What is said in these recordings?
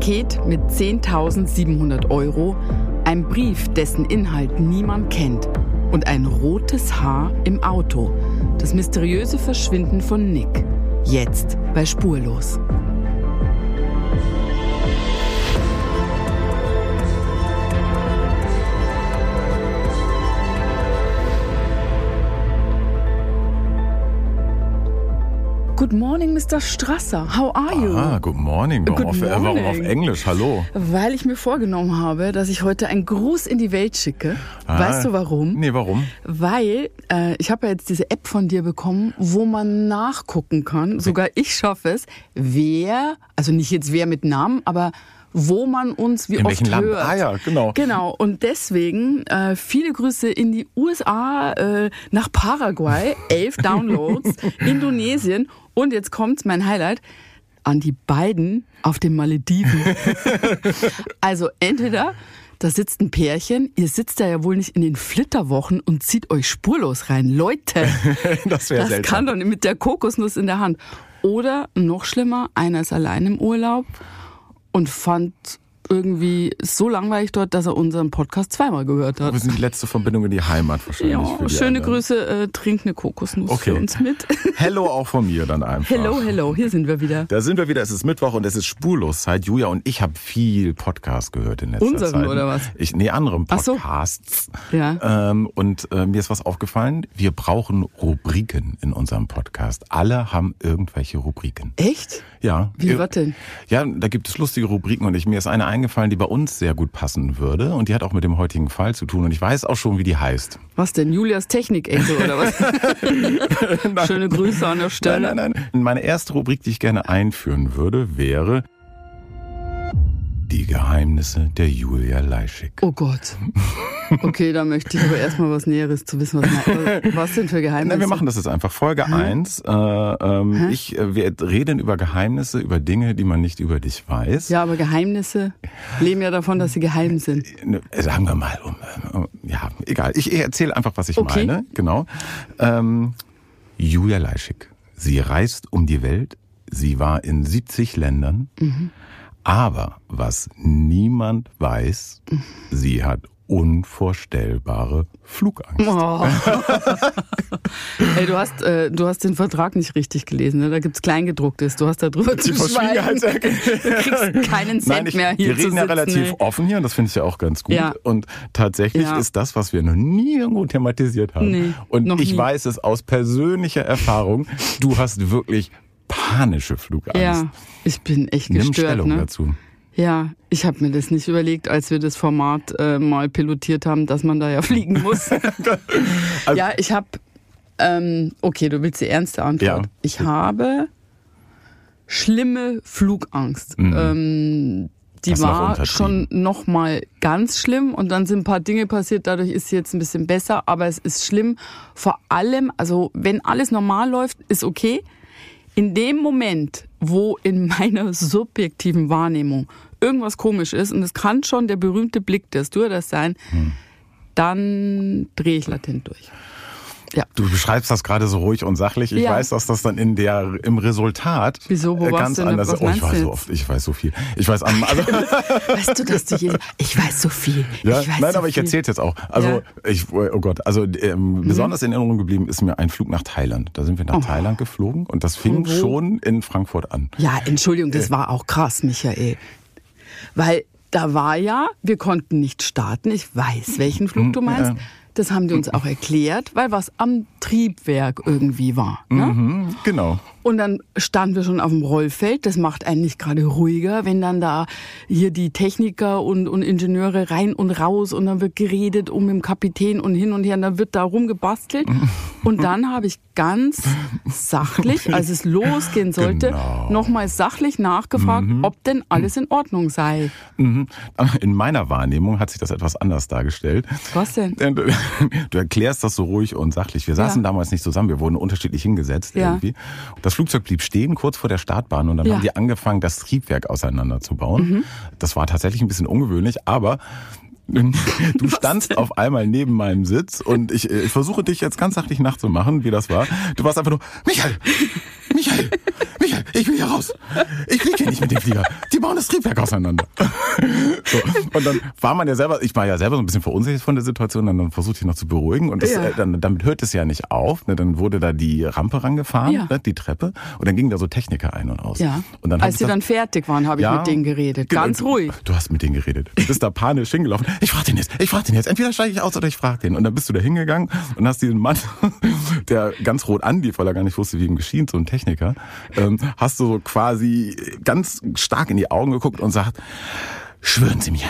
Paket mit 10.700 Euro, ein Brief, dessen Inhalt niemand kennt und ein rotes Haar im Auto. Das mysteriöse Verschwinden von Nick. Jetzt bei Spurlos. Good morning, Mr. Strasser. How are you? Ah, good morning. Warum, Good auf, äh, warum morning. auf Englisch? Hallo. Weil ich mir vorgenommen habe, dass ich heute einen Gruß in die Welt schicke. Ah. Weißt du warum? Nee, warum? Weil äh, ich habe ja jetzt diese App von dir bekommen, wo man nachgucken kann, sogar ich schaffe es, wer, also nicht jetzt wer mit Namen, aber wo man uns wie In oft welchem Land? hört. Ah ja, genau. Genau, und deswegen äh, viele Grüße in die USA, äh, nach Paraguay, elf Downloads, Indonesien und jetzt kommt mein Highlight, an die beiden auf den Malediven. also entweder da sitzt ein Pärchen, ihr sitzt da ja wohl nicht in den Flitterwochen und zieht euch spurlos rein. Leute, Das wäre das seltsam. kann doch nicht mit der Kokosnuss in der Hand. Oder noch schlimmer, einer ist allein im Urlaub und fand irgendwie so langweilig dort, dass er unseren Podcast zweimal gehört hat. Wir sind die letzte Verbindung in die Heimat wahrscheinlich. Ja, schöne anderen. Grüße, äh, trink eine Kokosnuss Okay. für uns mit. Hello auch von mir dann einfach. hello, hello, hier sind wir wieder. Da sind wir wieder, es ist Mittwoch und es ist spurlos Zeit. Julia und ich habe viel Podcast gehört in letzter Unseren Zeit. oder was? Ich, nee, anderen Ach so. Podcasts. Ja. Ähm, und äh, mir ist was aufgefallen, wir brauchen Rubriken in unserem Podcast. Alle haben irgendwelche Rubriken. Echt? Ja. Wie, Ir- was denn? Ja, da gibt es lustige Rubriken und ich, mir ist eine eingefallen, die bei uns sehr gut passen würde und die hat auch mit dem heutigen Fall zu tun und ich weiß auch schon, wie die heißt. Was denn? Julias Technik-Ecke oder was? Schöne Grüße an der Nein, Stelle. nein, nein. Meine erste Rubrik, die ich gerne einführen würde, wäre die Geheimnisse der Julia Leischig. Oh Gott. Okay, da möchte ich aber erstmal was Näheres zu wissen. Was, was sind für Geheimnisse? Nein, wir machen das jetzt einfach. Folge eins. Äh, ähm, ich, äh, wir reden über Geheimnisse, über Dinge, die man nicht über dich weiß. Ja, aber Geheimnisse leben ja davon, dass sie geheim sind. Ne, Sagen wir mal, um, um, ja, egal. Ich erzähle einfach, was ich Okay. meine. Genau. Ähm, Julia Leischig. Sie reist um die Welt. Sie war in 70 Ländern. Mhm. Aber was niemand weiß, sie hat unvorstellbare Flugangst. Oh. Ey, du hast, äh, du hast den Vertrag nicht richtig gelesen. Ne? Da gibt's Kleingedrucktes. Du hast da drüber zu schweigen. Du kriegst keinen Cent Nein, ich, mehr hier wir reden ja relativ ey. offen hier und das finde ich ja auch ganz gut. Ja. Und tatsächlich Ja. ist das, was wir noch nie irgendwo thematisiert haben. Nee, und ich nie. weiß es aus persönlicher Erfahrung, du hast wirklich panische Flugangst. Ja, ich bin echt Nimm gestört. Stellung ne? dazu. Ja, ich habe mir das nicht überlegt, als wir das Format äh, mal pilotiert haben, dass man da ja fliegen muss. Also- ja, ich habe, ähm, okay, du willst die ernste Antwort. Ja. Ich habe schlimme Flugangst. Ähm, die Mhm. Das noch war untertrieben. schon noch mal ganz schlimm und dann sind ein paar Dinge passiert, dadurch ist sie jetzt ein bisschen besser, aber es ist schlimm. Vor allem, also wenn alles normal läuft, ist okay. In dem Moment, wo in meiner subjektiven Wahrnehmung irgendwas komisch ist, und es kann schon der berühmte Blick des Stewardess sein, Hm. dann drehe ich latent durch. Ja. Du beschreibst das gerade so ruhig und sachlich. Ich Ja. weiß, dass das dann in der im Resultat Wieso? Wo äh, ganz denn? anders. Was Oh, ich weiß so oft, ich weiß so viel. Ich weiß am also Weißt du, dass du hier, ich weiß so viel. Ja, ich weiß nein, so aber ich viel. erzähle jetzt auch. Also Ja. Mhm. ich, oh Gott, also ähm, besonders in Erinnerung geblieben ist mir ein Flug nach Thailand. Da sind wir nach Oh. Thailand geflogen und das fing wo? schon in Frankfurt an. Ja, Entschuldigung, Äh. das war auch krass, Michael. Weil da war ja, wir konnten nicht starten. Ich weiß, welchen Flug du meinst. Das haben die uns auch erklärt, weil was am Triebwerk irgendwie war. Ne? Mhm, genau. Und dann standen wir schon auf dem Rollfeld. Das macht einen nicht gerade ruhiger, wenn dann da hier die Techniker und, und Ingenieure rein und raus und dann wird geredet um den Kapitän und hin und her und dann wird da rumgebastelt. Und dann habe ich ganz sachlich, als es losgehen sollte, Genau. nochmal sachlich nachgefragt, ob denn alles in Ordnung sei. Mhm. In meiner Wahrnehmung hat sich das etwas anders dargestellt. Was denn? Äh, Du, du erklärst das so ruhig und sachlich. Wir saßen Ja. damals nicht zusammen, wir wurden unterschiedlich hingesetzt Ja. irgendwie. Das Flugzeug blieb stehen kurz vor der Startbahn und dann Ja. Mhm. haben die angefangen, das Triebwerk auseinanderzubauen. Das war tatsächlich ein bisschen ungewöhnlich, aber Du standst auf einmal neben meinem Sitz und ich, ich versuche dich jetzt ganz sachlich nachzumachen, wie das war. Du warst einfach nur, Michael, Michael, Michael, ich will hier raus. Ich fliege hier nicht mit dem Flieger. Die bauen das Triebwerk auseinander. So. Und dann war man ja selber, ich war ja selber so ein bisschen verunsichert von der Situation, dann versuchte ich noch zu beruhigen und das, Ja. äh, dann, damit hört es ja nicht auf. Ne? Dann wurde da die Rampe rangefahren, Ja. ne? die Treppe und dann gingen da so Techniker ein und aus. Ja. Und dann Als sie dann fertig waren, habe ich Ja. mit denen geredet. Ganz ruhig. Du hast mit denen geredet. Du bist da panisch hingelaufen. Ich frag den jetzt, ich frag den jetzt. Entweder steige ich aus oder ich frag den. Und dann bist du da hingegangen und hast diesen Mann, der ganz rot anlief, weil er gar nicht wusste, wie ihm geschieht, so ein Techniker, ähm, hast du so quasi ganz stark in die Augen geguckt und sagt, schwören Sie mir,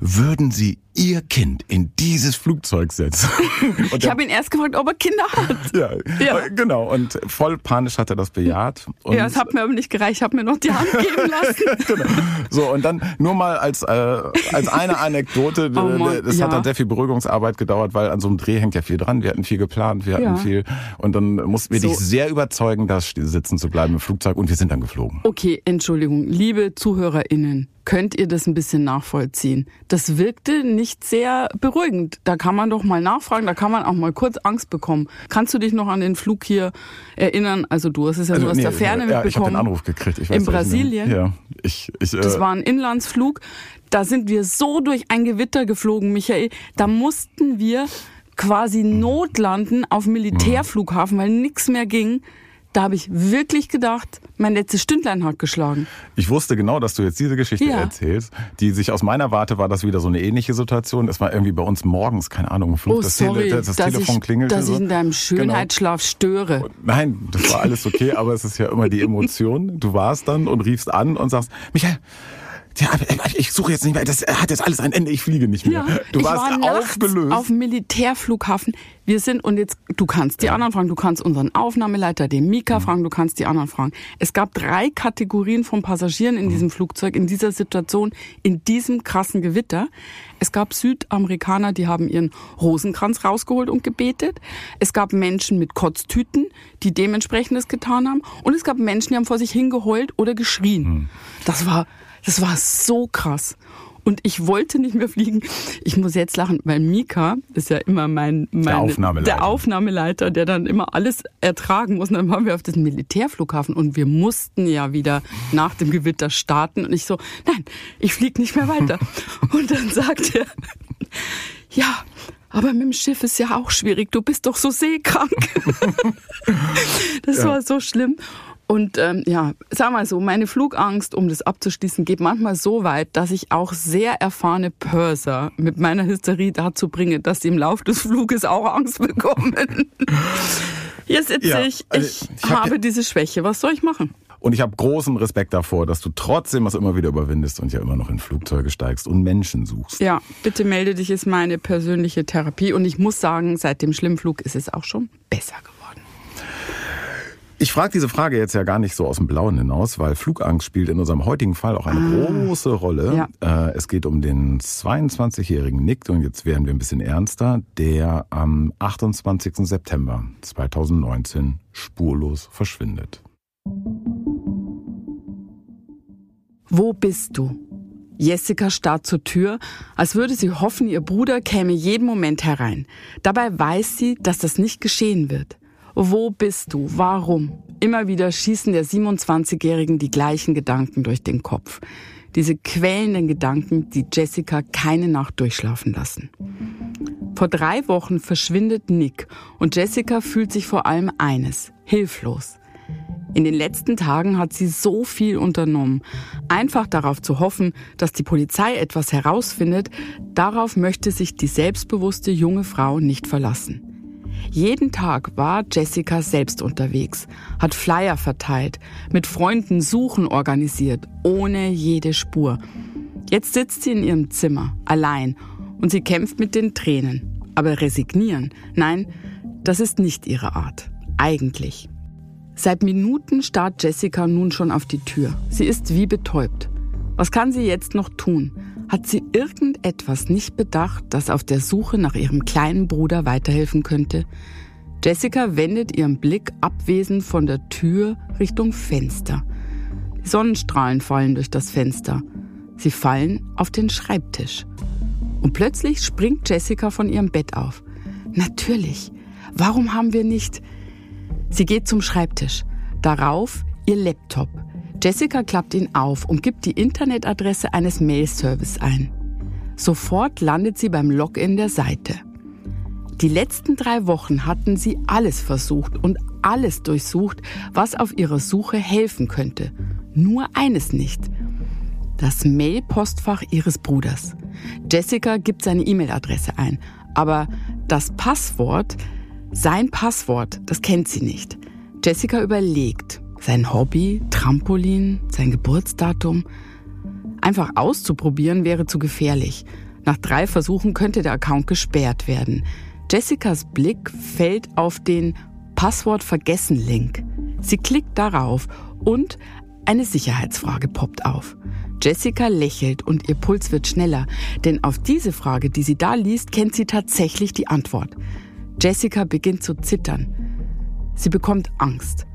würden Sie Ihr Kind in dieses Flugzeug? Und Ich habe ihn erst gefragt, ob er Kinder hat. ja, Ja. äh, genau. Und voll panisch hat er das bejaht. Und ja, es hat mir aber nicht gereicht. Ich habe mir noch die Hand geben lassen. genau. So, und dann nur mal als, äh, als eine Anekdote, Oh Mann, das ja. hat dann sehr viel Beruhigungsarbeit gedauert, weil an so einem Dreh hängt ja viel dran. Wir hatten viel geplant, wir hatten Ja. viel. Und dann mussten wir So. dich sehr überzeugen, da sitzen zu bleiben im Flugzeug und wir sind dann geflogen. Okay, Entschuldigung, liebe ZuhörerInnen, könnt ihr das ein bisschen nachvollziehen? Das wirkte nicht sehr beruhigend. Da kann man doch mal nachfragen, da kann man auch mal kurz Angst bekommen. Kannst du dich noch an den Flug hier erinnern? Also du hast es ja nur aus nee, der Ferne ja, ich habe mitbekommen. den Anruf gekriegt. Ich weiß In. Brasilien? Ja, ich, ich, Das äh, war ein Inlandsflug. Da sind wir so durch ein Gewitter geflogen, Michael. Da mussten wir quasi notlanden auf Militärflughafen, weil nichts mehr ging. Da habe ich wirklich gedacht, mein letztes Stündlein hat geschlagen. Ich wusste genau, dass du jetzt diese Geschichte Ja. erzählst. Die sich aus meiner Warte war das wieder so eine ähnliche Situation. Es war irgendwie bei uns morgens, keine Ahnung, Flug, Oh, das, sorry, Tele, das Telefon ich, klingelte. dass so. ich in deinem Schönheitsschlaf störe. Nein, das war alles okay, aber es ist ja immer die Emotion. Du warst dann und riefst an und sagst, Michael, ja, ich suche jetzt nicht mehr, das hat jetzt alles ein Ende, ich fliege nicht mehr. Ja, du warst war aufgelöst. auf dem Militärflughafen. Wir sind, und jetzt, du kannst die anderen fragen, du kannst unseren Aufnahmeleiter, den Mika, Mhm. fragen, du kannst die anderen fragen. Es gab drei Kategorien von Passagieren Mhm. in diesem Flugzeug, in dieser Situation, in diesem krassen Gewitter. Es gab Südamerikaner, die haben ihren Rosenkranz rausgeholt und gebetet. Es gab Menschen mit Kotztüten, die dementsprechendes getan haben. Und es gab Menschen, die haben vor sich hingeheult oder geschrien. Mhm. Das war, das war so krass. Und ich wollte nicht mehr fliegen. Ich muss jetzt lachen, weil Mika ist ja immer mein, mein Aufnahmeleiter. der Aufnahmeleiter, der dann immer alles ertragen muss. Und dann waren wir auf diesem Militärflughafen und wir mussten ja wieder nach dem Gewitter starten. Und ich so, nein, ich fliege nicht mehr weiter. und dann sagt er, ja, aber mit dem Schiff ist ja auch schwierig. Du bist doch so seekrank. das Ja. war so schlimm. Und ähm, ja, sag mal so, meine Flugangst, um das abzuschließen, geht manchmal so weit, dass ich auch sehr erfahrene Purser mit meiner Hysterie dazu bringe, dass sie im Lauf des Fluges auch Angst bekommen. Hier sitze Ja, ich, also ich, ich hab habe diese Schwäche. Was soll ich machen? Und ich habe großen Respekt davor, dass du trotzdem das immer wieder überwindest und ja immer noch in Flugzeuge steigst und Menschen suchst. Ja, bitte melde dich, ist meine persönliche Therapie. Und ich muss sagen, seit dem Schlimmflug ist es auch schon besser geworden. Ich frage diese Frage jetzt ja gar nicht so aus dem Blauen hinaus, weil Flugangst spielt in unserem heutigen Fall auch eine große Rolle. Äh, es geht um den 22-jährigen Nick und jetzt werden wir ein bisschen ernster, der am 28. September 2019 spurlos verschwindet. Wo bist du? Jessica starrt zur Tür, als würde sie hoffen, ihr Bruder käme jeden Moment herein. Dabei weiß sie, dass das nicht geschehen wird. Wo bist du? Warum? Immer wieder schießen der 27-Jährigen die gleichen Gedanken durch den Kopf. Diese quälenden Gedanken, die Jessica keine Nacht durchschlafen lassen. Vor drei Wochen verschwindet Nick und Jessica fühlt sich vor allem eines, hilflos. In den letzten Tagen hat sie so viel unternommen. Einfach darauf zu hoffen, dass die Polizei etwas herausfindet, darauf möchte sich die selbstbewusste junge Frau nicht verlassen. Jeden Tag war Jessica selbst unterwegs, hat Flyer verteilt, mit Freunden Suchen organisiert, ohne jede Spur. Jetzt sitzt sie in ihrem Zimmer, allein, und sie kämpft mit den Tränen. Aber resignieren, nein, das ist nicht ihre Art. Eigentlich. Seit Minuten starrt Jessica nun schon auf die Tür. Sie ist wie betäubt. Was kann sie jetzt noch tun? Hat sie irgendetwas nicht bedacht, das auf der Suche nach ihrem kleinen Bruder weiterhelfen könnte? Jessica wendet ihren Blick abwesend von der Tür Richtung Fenster. Sonnenstrahlen fallen durch das Fenster. Sie fallen auf den Schreibtisch. Und plötzlich springt Jessica von ihrem Bett auf. Natürlich. Warum haben wir nicht... Sie geht zum Schreibtisch. Darauf ihr Laptop. Jessica klappt ihn auf und gibt die Internetadresse eines Mail-Service ein. Sofort landet sie beim Login der Seite. Die letzten drei Wochen hatten sie alles versucht und alles durchsucht, was auf ihrer Suche helfen könnte. Nur eines nicht. Das Mail-Postfach ihres Bruders. Jessica gibt seine E-Mail-Adresse ein, aber das Passwort, sein Passwort, das kennt sie nicht. Jessica überlegt, sein Hobby, Trampolin, sein Geburtsdatum. Einfach auszuprobieren wäre zu gefährlich. Nach drei Versuchen könnte der Account gesperrt werden. Jessicas Blick fällt auf den Passwort vergessen Link. Sie klickt darauf und eine Sicherheitsfrage poppt auf. Jessica lächelt und ihr Puls wird schneller, denn auf diese Frage, die sie da liest, kennt sie tatsächlich die Antwort. Jessica beginnt zu zittern. Sie bekommt Angst.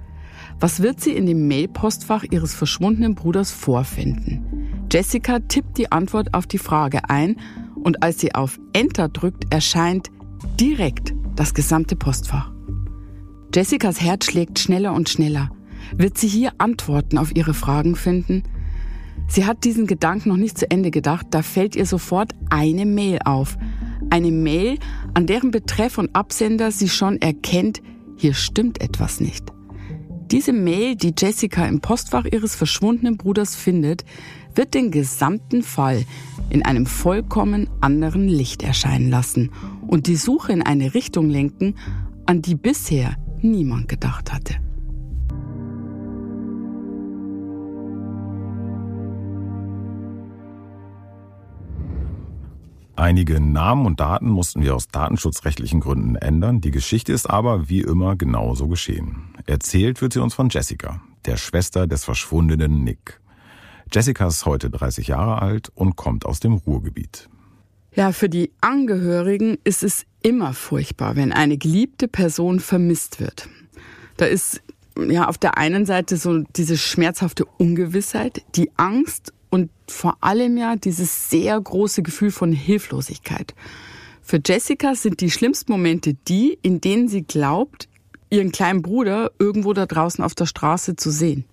Was wird sie in dem Mailpostfach ihres verschwundenen Bruders vorfinden? Jessica tippt die Antwort auf die Frage ein und als sie auf Enter drückt, erscheint direkt das gesamte Postfach. Jessicas Herz schlägt schneller und schneller. Wird sie hier Antworten auf ihre Fragen finden? Sie hat diesen Gedanken noch nicht zu Ende gedacht, da fällt ihr sofort eine Mail auf. Eine Mail, an deren Betreff und Absender sie schon erkennt, hier stimmt etwas nicht. Diese Mail, die Jessica im Postfach ihres verschwundenen Bruders findet, wird den gesamten Fall in einem vollkommen anderen Licht erscheinen lassen und die Suche in eine Richtung lenken, an die bisher niemand gedacht hatte. Einige Namen und Daten mussten wir aus datenschutzrechtlichen Gründen ändern. Die Geschichte ist aber wie immer genauso geschehen. Erzählt wird sie uns von Jessica, der Schwester des verschwundenen Nick. Jessica ist heute 30 Jahre alt und kommt aus dem Ruhrgebiet. Ja, für die Angehörigen ist es immer furchtbar, wenn eine geliebte Person vermisst wird. Da ist ja auf der einen Seite so diese schmerzhafte Ungewissheit, die Angst und vor allem ja dieses sehr große Gefühl von Hilflosigkeit. Für Jessica sind die schlimmsten Momente die, in denen sie glaubt, ihren kleinen Bruder irgendwo da draußen auf der Straße zu sehen.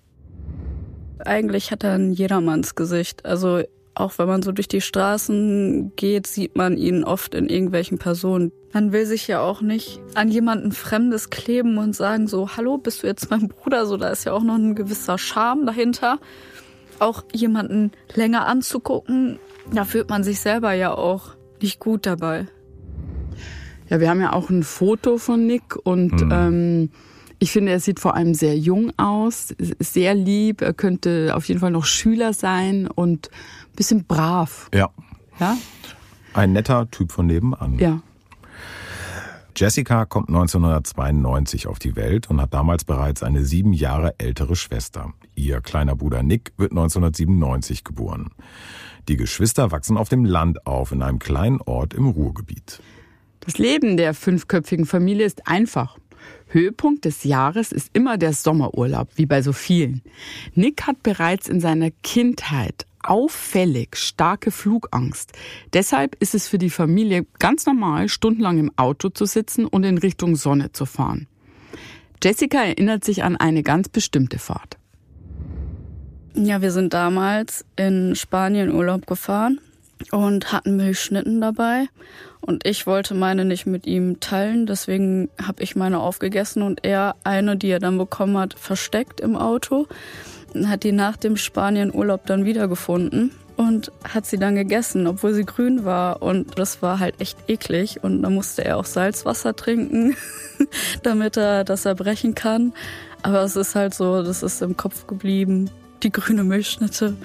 Eigentlich hat er ein Jedermannsgesicht. Also auch wenn man so durch die Straßen geht, sieht man ihn oft in irgendwelchen Personen. Man will sich ja auch nicht an jemanden Fremdes kleben und sagen so, hallo, bist du jetzt mein Bruder? So, da ist ja auch noch ein gewisser Charme dahinter. Auch jemanden länger anzugucken, da fühlt man sich selber ja auch nicht gut dabei. Ja, wir haben ja auch ein Foto von Nick und mhm. ähm, ich finde, er sieht vor allem sehr jung aus, sehr lieb. Er könnte auf jeden Fall noch Schüler sein und ein bisschen brav. Ja. Ja? Ein netter Typ von nebenan. Ja. Jessica kommt 1992 auf die Welt und hat damals bereits eine sieben Jahre ältere Schwester. Ihr kleiner Bruder Nick wird 1997 geboren. Die Geschwister wachsen auf dem Land auf, in einem kleinen Ort im Ruhrgebiet. Das Leben der fünfköpfigen Familie ist einfach. Höhepunkt des Jahres ist immer der Sommerurlaub, wie bei so vielen. Nick hat bereits in seiner Kindheit auffällig starke Flugangst. Deshalb ist es für die Familie ganz normal, stundenlang im Auto zu sitzen und in Richtung Sonne zu fahren. Jessica erinnert sich an eine ganz bestimmte Fahrt. Ja, wir sind damals in Spanien Urlaub gefahren und hatten Milchschnitten dabei. Und ich wollte meine nicht mit ihm teilen, deswegen habe ich meine aufgegessen und er eine, die er dann bekommen hat, versteckt im Auto. Hat die nach dem Spanien-Urlaub dann wiedergefunden und hat sie dann gegessen, obwohl sie grün war. Und das war halt echt eklig. Und da musste er auch Salzwasser trinken, damit er das erbrechen kann. Aber es ist halt so, das ist im Kopf geblieben. Die grüne Milchschnitte.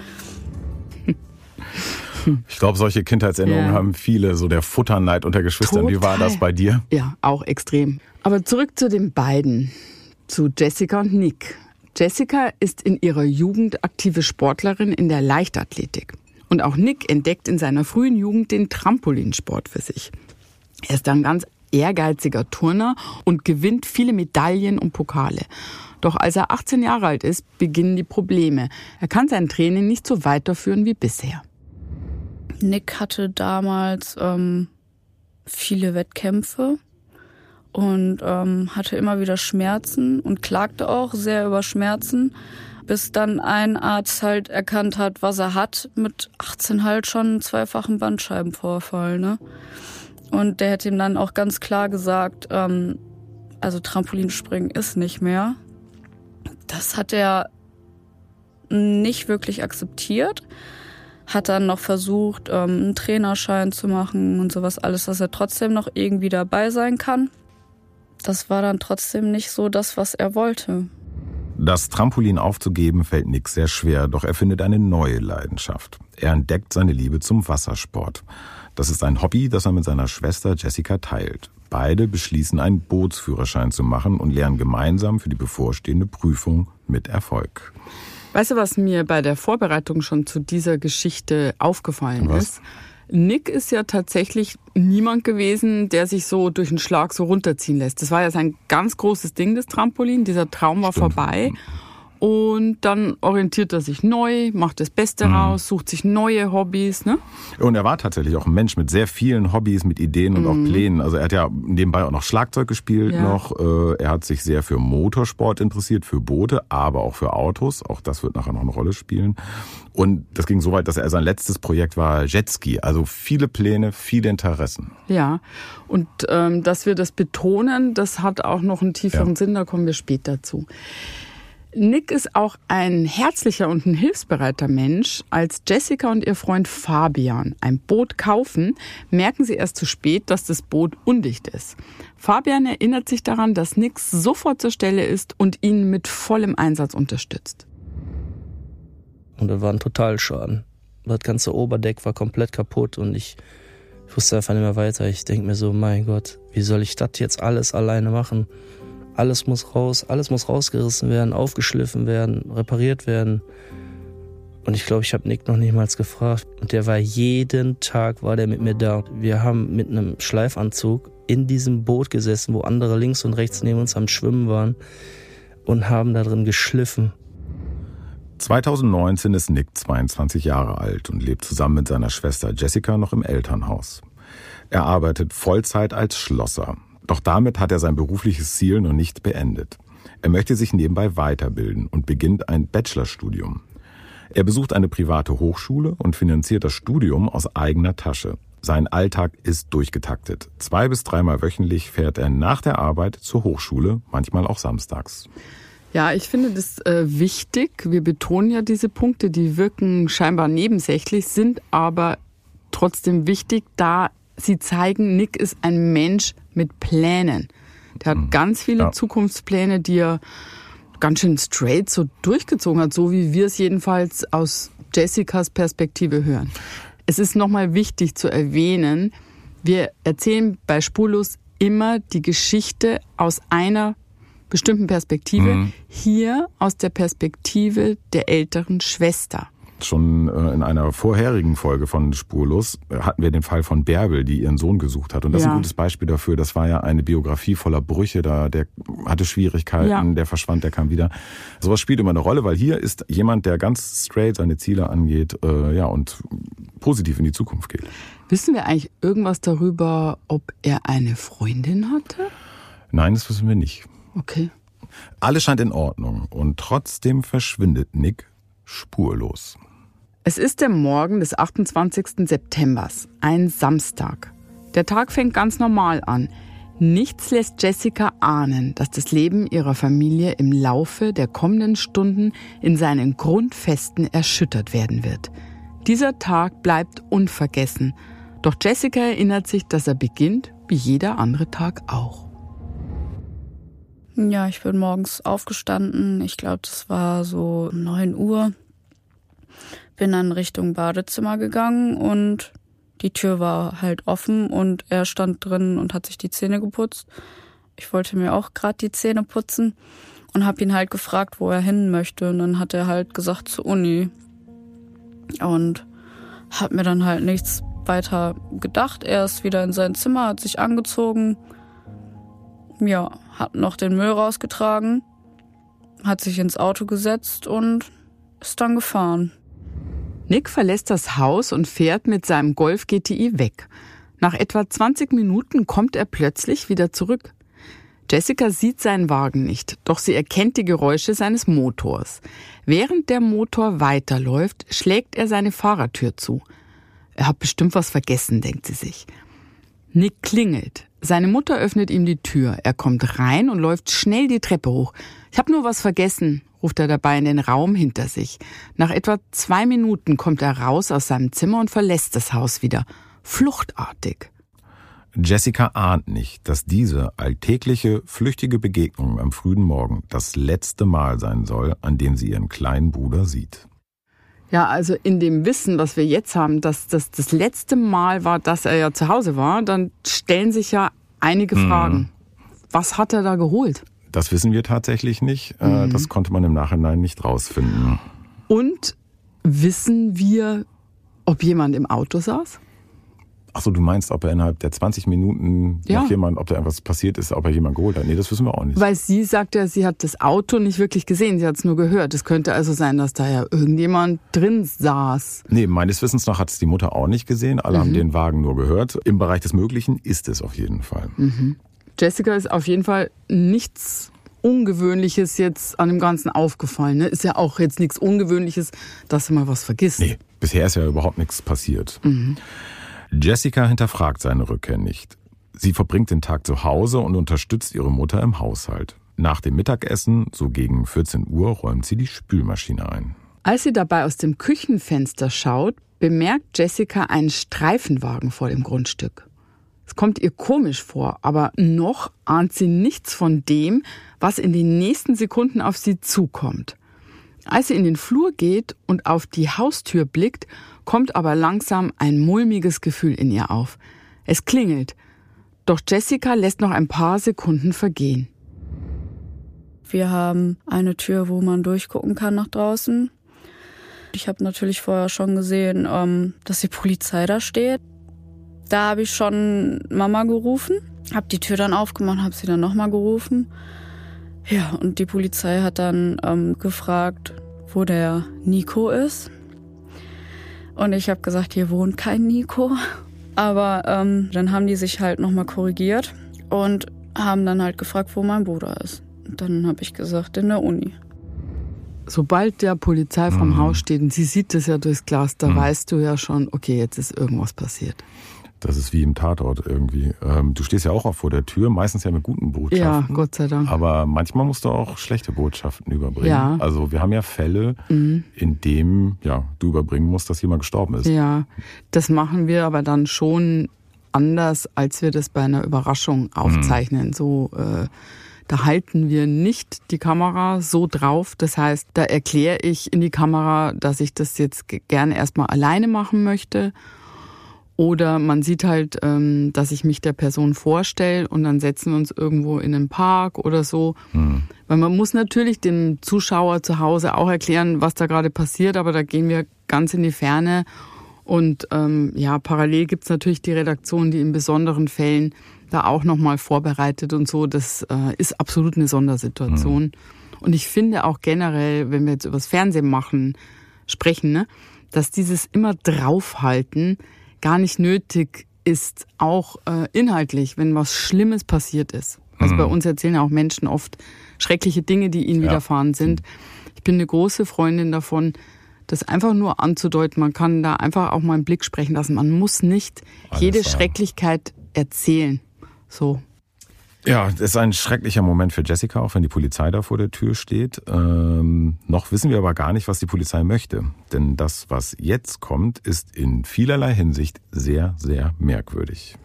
Ich glaube, solche Kindheitserinnerungen ja. haben viele, so der Futterneid unter Geschwistern. Total. Wie war das bei dir? Ja, auch extrem. Aber zurück zu den beiden, zu Jessica und Nick. Jessica ist in ihrer Jugend aktive Sportlerin in der Leichtathletik. Und auch Nick entdeckt in seiner frühen Jugend den Trampolinsport für sich. Er ist ein ganz ehrgeiziger Turner und gewinnt viele Medaillen und Pokale. Doch als er 18 Jahre alt ist, beginnen die Probleme. Er kann sein Training nicht so weiterführen wie bisher. Nick hatte damals ähm, viele Wettkämpfe und ähm, hatte immer wieder Schmerzen und klagte auch sehr über Schmerzen, bis dann ein Arzt halt erkannt hat, was er hat, mit 18 halt schon einen zweifachen Bandscheibenvorfall. Ne? Und der hat ihm dann auch ganz klar gesagt, ähm, also Trampolinspringen ist nicht mehr. Das hat er nicht wirklich akzeptiert. Hat dann noch versucht, ähm, einen Trainerschein zu machen und sowas alles, dass er trotzdem noch irgendwie dabei sein kann. Das war dann trotzdem nicht so das, was er wollte. Das Trampolin aufzugeben fällt Nick sehr schwer, doch er findet eine neue Leidenschaft. Er entdeckt seine Liebe zum Wassersport. Das ist ein Hobby, das er mit seiner Schwester Jessica teilt. Beide beschließen, einen Bootsführerschein zu machen und lernen gemeinsam für die bevorstehende Prüfung mit Erfolg. Weißt du, was mir bei der Vorbereitung schon zu dieser Geschichte aufgefallen was? ist? Nick ist ja tatsächlich niemand gewesen, der sich so durch einen Schlag so runterziehen lässt. Das war ja sein ganz großes Ding, das Trampolin. Dieser Traum war Stimmt. vorbei. Und dann orientiert er sich neu, macht das Beste mhm. raus, sucht sich neue Hobbys. Ne? Und er war tatsächlich auch ein Mensch mit sehr vielen Hobbys, mit Ideen und mhm. auch Plänen. Also er hat ja nebenbei auch noch Schlagzeug gespielt ja. noch. Äh, er hat sich sehr für Motorsport interessiert, für Boote, aber auch für Autos. Auch das wird nachher noch eine Rolle spielen. Und das ging so weit, dass er sein letztes Projekt war Jetski. Also viele Pläne, viele Interessen. Ja, und ähm, dass wir das betonen, das hat auch noch einen tieferen ja. Sinn, da kommen wir später zu. Nick ist auch ein herzlicher und ein hilfsbereiter Mensch. Als Jessica und ihr Freund Fabian ein Boot kaufen, merken sie erst zu spät, dass das Boot undicht ist. Fabian erinnert sich daran, dass Nick sofort zur Stelle ist und ihn mit vollem Einsatz unterstützt. Und das war ein Totalschaden. Das ganze Oberdeck war komplett kaputt und ich wusste einfach nicht mehr weiter. Ich denke mir so, mein Gott, wie soll ich das jetzt alles alleine machen? Alles muss raus, alles muss rausgerissen werden, aufgeschliffen werden, repariert werden. Und ich glaube, ich habe Nick noch niemals gefragt. Und der war jeden Tag war der mit mir da. Wir haben mit einem Schleifanzug in diesem Boot gesessen, wo andere links und rechts neben uns am Schwimmen waren und haben da drin geschliffen. 2019 ist Nick 22 Jahre alt und lebt zusammen mit seiner Schwester Jessica noch im Elternhaus. Er arbeitet Vollzeit als Schlosser. Doch damit hat er sein berufliches Ziel noch nicht beendet. Er möchte sich nebenbei weiterbilden und beginnt ein Bachelorstudium. Er besucht eine private Hochschule und finanziert das Studium aus eigener Tasche. Sein Alltag ist durchgetaktet. Zwei bis dreimal wöchentlich fährt er nach der Arbeit zur Hochschule, manchmal auch samstags. Ja, ich finde das äh, wichtig. Wir betonen ja diese Punkte, die wirken scheinbar nebensächlich, sind aber trotzdem wichtig, da sie zeigen, Nick ist ein Mensch mit Plänen. Der hat mhm. ganz viele ja. Zukunftspläne, die er ganz schön straight so durchgezogen hat, so wie wir es jedenfalls aus Jessicas Perspektive hören. Es ist nochmal wichtig zu erwähnen, wir erzählen bei Spurlos immer die Geschichte aus einer bestimmten Perspektive, mhm. hier aus der Perspektive der älteren Schwester. Schon äh, in einer vorherigen Folge von Spurlos äh, hatten wir den Fall von Bärbel, die ihren Sohn gesucht hat. Und das ja. ist ein gutes Beispiel dafür. Das war ja eine Biografie voller Brüche. Da, der hatte Schwierigkeiten, ja. der verschwand, der kam wieder. Sowas spielt immer eine Rolle, weil hier ist jemand, der ganz straight seine Ziele angeht, äh, ja, und positiv in die Zukunft geht. Wissen wir eigentlich irgendwas darüber, ob er eine Freundin hatte? Nein, das wissen wir nicht. Okay. Alles scheint in Ordnung und trotzdem verschwindet Nick spurlos. Es ist der Morgen des 28. Septembers, ein Samstag. Der Tag fängt ganz normal an. Nichts lässt Jessica ahnen, dass das Leben ihrer Familie im Laufe der kommenden Stunden in seinen Grundfesten erschüttert werden wird. Dieser Tag bleibt unvergessen. Doch Jessica erinnert sich, dass er beginnt, wie jeder andere Tag auch. Ja, ich bin morgens aufgestanden. Ich glaube, das war so 9 Uhr bin dann Richtung Badezimmer gegangen und die Tür war halt offen und er stand drin und hat sich die Zähne geputzt. Ich wollte mir auch gerade die Zähne putzen und habe ihn halt gefragt, wo er hin möchte. Und dann hat er halt gesagt zur Uni. Und hat mir dann halt nichts weiter gedacht. Er ist wieder in sein Zimmer, hat sich angezogen. Ja, hat noch den Müll rausgetragen, hat sich ins Auto gesetzt und ist dann gefahren. Nick verlässt das Haus und fährt mit seinem Golf GTI weg. Nach etwa 20 Minuten kommt er plötzlich wieder zurück. Jessica sieht seinen Wagen nicht, doch sie erkennt die Geräusche seines Motors. Während der Motor weiterläuft, schlägt er seine Fahrertür zu. Er hat bestimmt was vergessen, denkt sie sich. Nick klingelt. Seine Mutter öffnet ihm die Tür. Er kommt rein und läuft schnell die Treppe hoch. Ich habe nur was vergessen, ruft er dabei in den Raum hinter sich. Nach etwa zwei Minuten kommt er raus aus seinem Zimmer und verlässt das Haus wieder. Fluchtartig. Jessica ahnt nicht, dass diese alltägliche, flüchtige Begegnung am frühen Morgen das letzte Mal sein soll, an dem sie ihren kleinen Bruder sieht. Ja, also in dem Wissen, was wir jetzt haben, dass das das letzte Mal war, dass er ja zu Hause war, dann stellen sich ja einige Mhm. Fragen. Was hat er da geholt? Das wissen wir tatsächlich nicht. Äh, Mhm. Das konnte man im Nachhinein nicht rausfinden. Und wissen wir, ob jemand im Auto saß? Achso, du meinst, ob er innerhalb der 20 Minuten Ja. noch jemand, ob da irgendwas passiert ist, ob er jemand geholt hat? Nee, das wissen wir auch nicht. Weil sie sagt ja, sie hat das Auto nicht wirklich gesehen, sie hat es nur gehört. Es könnte also sein, dass da ja irgendjemand drin saß. Nee, meines Wissens nach hat es die Mutter auch nicht gesehen. Alle Mhm. haben den Wagen nur gehört. Im Bereich des Möglichen ist es auf jeden Fall. Mhm. Jessica ist auf jeden Fall nichts Ungewöhnliches jetzt an dem Ganzen aufgefallen. Ne? Ist ja auch jetzt nichts Ungewöhnliches, dass sie mal was vergisst. Nee, bisher ist ja überhaupt nichts passiert. Mhm. Jessica hinterfragt seine Rückkehr nicht. Sie verbringt den Tag zu Hause und unterstützt ihre Mutter im Haushalt. Nach dem Mittagessen, so gegen 14 Uhr, räumt sie die Spülmaschine ein. Als sie dabei aus dem Küchenfenster schaut, bemerkt Jessica einen Streifenwagen vor dem Grundstück. Es kommt ihr komisch vor, aber noch ahnt sie nichts von dem, was in den nächsten Sekunden auf sie zukommt. Als sie in den Flur geht und auf die Haustür blickt, kommt aber langsam ein mulmiges Gefühl in ihr auf. Es klingelt. Doch Jessica lässt noch ein paar Sekunden vergehen. Wir haben eine Tür, wo man durchgucken kann nach draußen. Ich habe natürlich vorher schon gesehen, ähm, dass die Polizei da steht. Da habe ich schon Mama gerufen, habe die Tür dann aufgemacht, habe sie dann nochmal gerufen. Ja, und die Polizei hat dann ähm, gefragt, wo der Nico ist. Und ich habe gesagt, hier wohnt kein Nico. Aber ähm, dann haben die sich halt nochmal korrigiert und haben dann halt gefragt, wo mein Bruder ist. Und dann habe ich gesagt, in der Uni. Sobald der Polizei vom Mhm. Haus steht und sie sieht es ja durchs Glas, da Mhm. weißt du ja schon, okay, jetzt ist irgendwas passiert. Das ist wie im Tatort irgendwie. Ähm, du stehst ja auch vor der Tür, meistens ja mit guten Ja, Botschaften. Gott sei Dank. Aber manchmal musst du auch schlechte Botschaften überbringen. Ja. Also wir haben ja Fälle, Mhm. in dem ja, du überbringen musst, dass jemand gestorben ist. Ja, das machen wir aber dann schon anders, als wir das bei einer Mhm. Überraschung aufzeichnen. So, äh, da halten wir nicht die Kamera so drauf. Das heißt, da erkläre ich in die Kamera, dass ich das jetzt ge- gerne erstmal alleine machen möchte. Oder man sieht halt, ähm, dass ich mich der Person vorstelle und dann setzen wir uns irgendwo in einen Park oder so. Hm. Weil man muss natürlich dem Zuschauer zu Hause auch erklären, was da gerade passiert, aber da gehen wir ganz in die Ferne. Und ähm, ja, parallel gibt's natürlich die Redaktion, die in besonderen Fällen da auch nochmal vorbereitet und so. Das äh, ist absolut eine Sondersituation. Und ich finde auch generell, wenn wir jetzt übers Fernsehen machen, sprechen, ne, dass dieses immer draufhalten gar nicht nötig ist, auch äh, inhaltlich, wenn was Schlimmes passiert ist. Also bei uns erzählen ja auch Menschen oft schreckliche Dinge, die ihnen Ja. widerfahren sind. Ich bin eine große Freundin davon, das einfach nur anzudeuten. Man kann da einfach auch mal einen Blick sprechen lassen. Man muss nicht Alles jede sagen. Schrecklichkeit erzählen. So. Ja, das ist ein schrecklicher Moment für Jessica, auch wenn die Polizei da vor der Tür steht. Ähm, noch wissen wir aber gar nicht, was die Polizei möchte. Denn das, was jetzt kommt, ist in vielerlei Hinsicht sehr, sehr merkwürdig.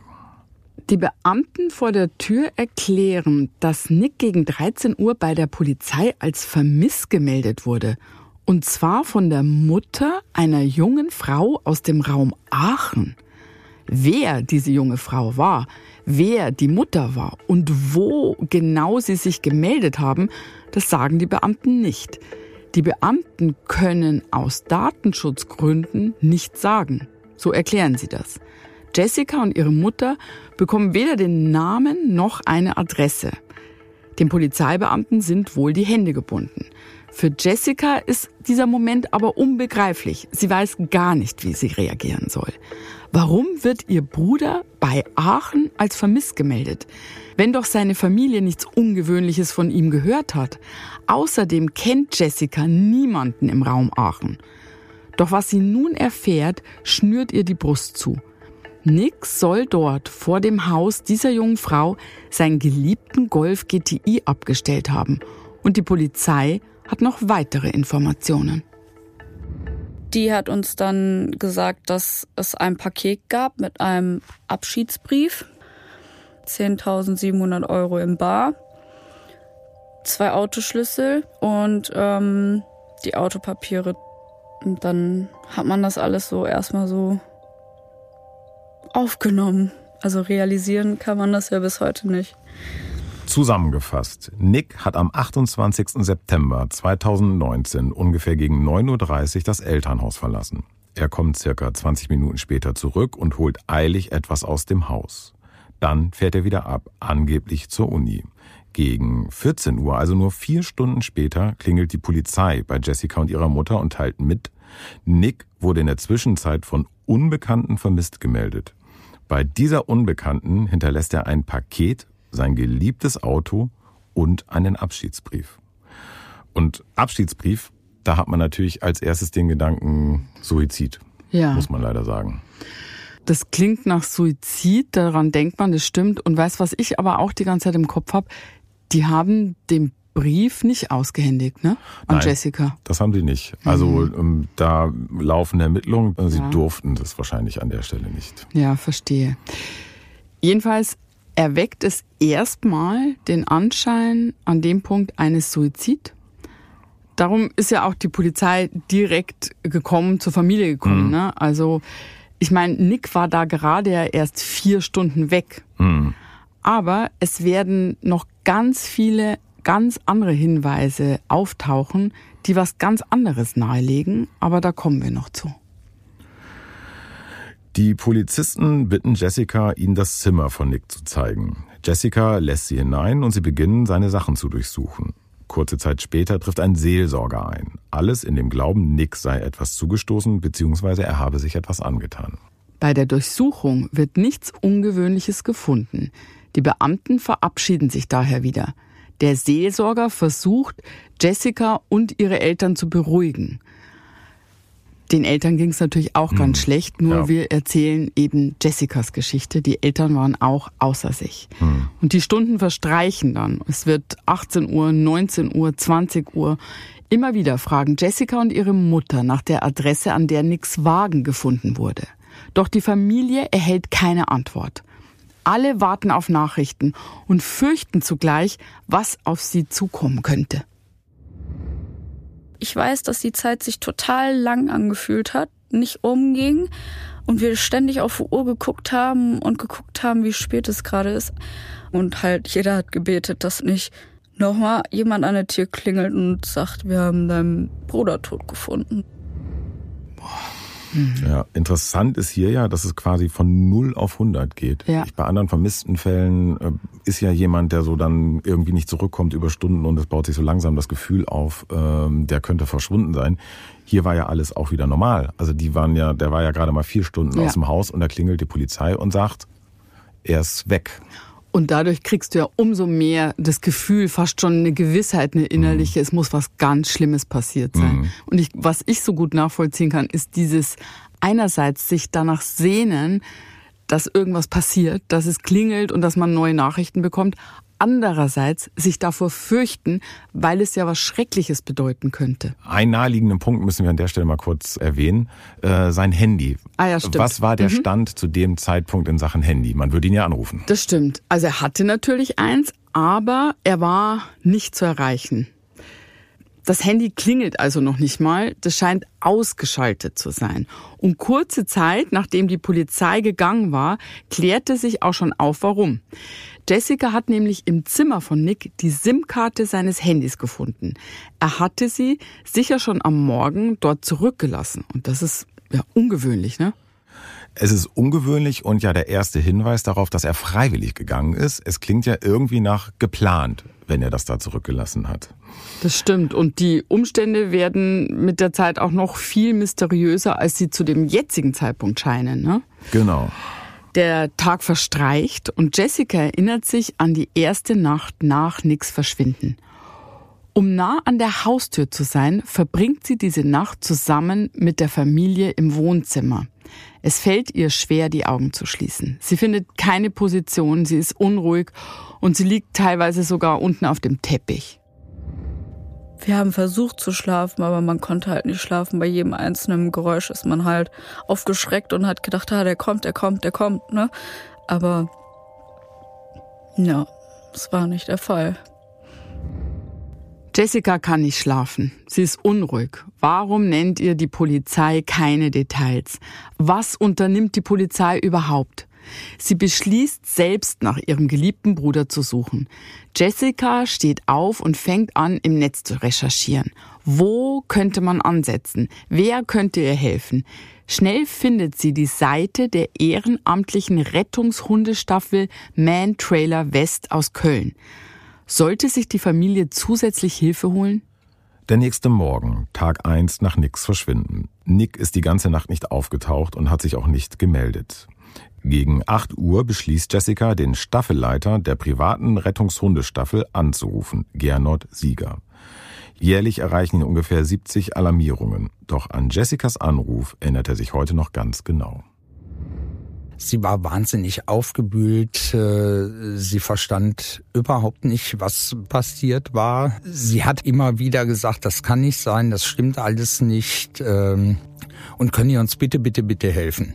Die Beamten vor der Tür erklären, dass Nick gegen 13 Uhr bei der Polizei als vermisst gemeldet wurde. Und zwar von der Mutter einer jungen Frau aus dem Raum Aachen. Wer diese junge Frau war, wer die Mutter war und wo genau sie sich gemeldet haben, das sagen die Beamten nicht. Die Beamten können aus Datenschutzgründen nicht sagen. So erklären sie das. Jessica und ihre Mutter bekommen weder den Namen noch eine Adresse. Den Polizeibeamten sind wohl die Hände gebunden. Für Jessica ist dieser Moment aber unbegreiflich. Sie weiß gar nicht, wie sie reagieren soll. Warum wird ihr Bruder bei Aachen als vermisst gemeldet? Wenn doch seine Familie nichts Ungewöhnliches von ihm gehört hat. Außerdem kennt Jessica niemanden im Raum Aachen. Doch was sie nun erfährt, schnürt ihr die Brust zu. Nick soll dort vor dem Haus dieser jungen Frau seinen geliebten Golf GTI abgestellt haben. Und die Polizei hat noch weitere Informationen. Die hat uns dann gesagt, dass es ein Paket gab mit einem Abschiedsbrief. 10.700 Euro im Bar, zwei Autoschlüssel und ähm, die Autopapiere. Und dann hat man das alles so erstmal so aufgenommen. Also realisieren kann man das ja bis heute nicht. Zusammengefasst, Nick hat am 28. September 2019 ungefähr gegen 9.30 Uhr das Elternhaus verlassen. Er kommt circa 20 Minuten später zurück und holt eilig etwas aus dem Haus. Dann fährt er wieder ab, angeblich zur Uni. Gegen 14 Uhr, also nur vier Stunden später, klingelt die Polizei bei Jessica und ihrer Mutter und teilt mit, Nick wurde in der Zwischenzeit von Unbekannten vermisst gemeldet. Bei dieser Unbekannten hinterlässt er ein Paket sein geliebtes Auto und einen Abschiedsbrief. Und Abschiedsbrief, da hat man natürlich als erstes den Gedanken Suizid, Ja. muss man leider sagen. Das klingt nach Suizid, daran denkt man, das stimmt. Und weißt, was ich aber auch die ganze Zeit im Kopf habe? Die haben den Brief nicht ausgehändigt, ne? An Nein. Jessica. Das haben sie nicht. Also ähm, da laufen Ermittlungen. Sie Ja. durften das wahrscheinlich an der Stelle nicht. Ja, verstehe. Jedenfalls erweckt es erstmal den Anschein an dem Punkt eines Suizid. Darum ist ja auch die Polizei direkt gekommen, zur Familie gekommen. Ne? Also ich meine, Nick war da gerade ja erst vier Stunden weg. Hm. Aber es werden noch ganz viele ganz andere Hinweise auftauchen, die was ganz anderes nahelegen. Aber da kommen wir noch zu. Die Polizisten bitten Jessica, ihnen das Zimmer von Nick zu zeigen. Jessica lässt sie hinein und sie beginnen, seine Sachen zu durchsuchen. Kurze Zeit später trifft ein Seelsorger ein. Alles in dem Glauben, Nick sei etwas zugestoßen bzw. er habe sich etwas angetan. Bei der Durchsuchung wird nichts Ungewöhnliches gefunden. Die Beamten verabschieden sich daher wieder. Der Seelsorger versucht, Jessica und ihre Eltern zu beruhigen. Den Eltern ging es natürlich auch ganz schlecht, nur Ja. wir erzählen eben Jessicas Geschichte. Die Eltern waren auch außer sich. Und die Stunden verstreichen dann. Es wird 18 Uhr, 19 Uhr, 20 Uhr. Immer wieder fragen Jessica und ihre Mutter nach der Adresse, an der Nicks Wagen gefunden wurde. Doch die Familie erhält keine Antwort. Alle warten auf Nachrichten und fürchten zugleich, was auf sie zukommen könnte. Ich weiß, dass die Zeit sich total lang angefühlt hat, nicht umging und wir ständig auf die Uhr geguckt haben und geguckt haben, wie spät es gerade ist. Und halt jeder hat gebetet, dass nicht nochmal jemand an der Tür klingelt und sagt, wir haben deinen Bruder tot gefunden. Ja, interessant ist hier ja, dass es quasi von 0 auf 100 geht. Ja. Ich, bei anderen vermissten Fällen äh, ist ja jemand, der so dann irgendwie nicht zurückkommt über Stunden und es baut sich so langsam das Gefühl auf, ähm, der könnte verschwunden sein. Hier war ja alles auch wieder normal. Also die waren ja, der war ja gerade mal vier Stunden Ja. aus dem Haus und da klingelt die Polizei und sagt, er ist weg. Und dadurch kriegst du ja umso mehr das Gefühl, fast schon eine Gewissheit, eine innerliche, es muss was ganz Schlimmes passiert sein. Und ich, was ich so gut nachvollziehen kann, ist dieses einerseits sich danach sehnen, dass irgendwas passiert, dass es klingelt und dass man neue Nachrichten bekommt. Andererseits sich davor fürchten, weil es ja was Schreckliches bedeuten könnte. Einen naheliegenden Punkt müssen wir an der Stelle mal kurz erwähnen. Äh, sein Handy. Ah ja, stimmt. Was war der Stand zu dem Zeitpunkt in Sachen Handy? Man würde ihn ja anrufen. Das stimmt. Also er hatte natürlich eins, aber er war nicht zu erreichen. Das Handy klingelt also noch nicht mal. Das scheint ausgeschaltet zu sein. Und kurze Zeit, nachdem die Polizei gegangen war, klärte sich auch schon auf, warum. Jessica hat nämlich im Zimmer von Nick die SIM-Karte seines Handys gefunden. Er hatte sie sicher schon am Morgen dort zurückgelassen. Und das ist ja ungewöhnlich, ne? Es ist ungewöhnlich und ja der erste Hinweis darauf, dass er freiwillig gegangen ist. Es klingt ja irgendwie nach geplant. Wenn er das da zurückgelassen hat. Das stimmt. Und die Umstände werden mit der Zeit auch noch viel mysteriöser, als sie zu dem jetzigen Zeitpunkt scheinen. Ne? Genau. Der Tag verstreicht und Jessica erinnert sich an die erste Nacht nach Nicks Verschwinden. Um nah an der Haustür zu sein, verbringt sie diese Nacht zusammen mit der Familie im Wohnzimmer. Es fällt ihr schwer, die Augen zu schließen. Sie findet keine Position, sie ist unruhig und sie liegt teilweise sogar unten auf dem Teppich. Wir haben versucht zu schlafen, aber man konnte halt nicht schlafen. Bei jedem einzelnen Geräusch ist man halt aufgeschreckt und hat gedacht, ah, der kommt, der kommt, der kommt, ne? Aber ja, es war nicht der Fall. Jessica kann nicht schlafen. Sie ist unruhig. Warum nennt ihr die Polizei keine Details? Was unternimmt die Polizei überhaupt? Sie beschließt, selbst nach ihrem geliebten Bruder zu suchen. Jessica steht auf und fängt an, im Netz zu recherchieren. Wo könnte man ansetzen? Wer könnte ihr helfen? Schnell findet sie die Seite der ehrenamtlichen Rettungshundestaffel Man Trailer West aus Köln. Sollte sich die Familie zusätzlich Hilfe holen? Der nächste Morgen, Tag 1 nach Nicks Verschwinden. Nick ist die ganze Nacht nicht aufgetaucht und hat sich auch nicht gemeldet. Gegen 8 Uhr beschließt Jessica, den Staffelleiter der privaten Rettungshundestaffel anzurufen, Gernot Sieger. Jährlich erreichen ihn ungefähr 70 Alarmierungen. Doch an Jessicas Anruf erinnert er sich heute noch ganz genau. Sie war wahnsinnig aufgebühlt. Äh, sie verstand überhaupt nicht, was passiert war. Sie hat immer wieder gesagt, das kann nicht sein, das stimmt alles nicht. Ähm, und können Sie uns bitte, bitte, bitte helfen?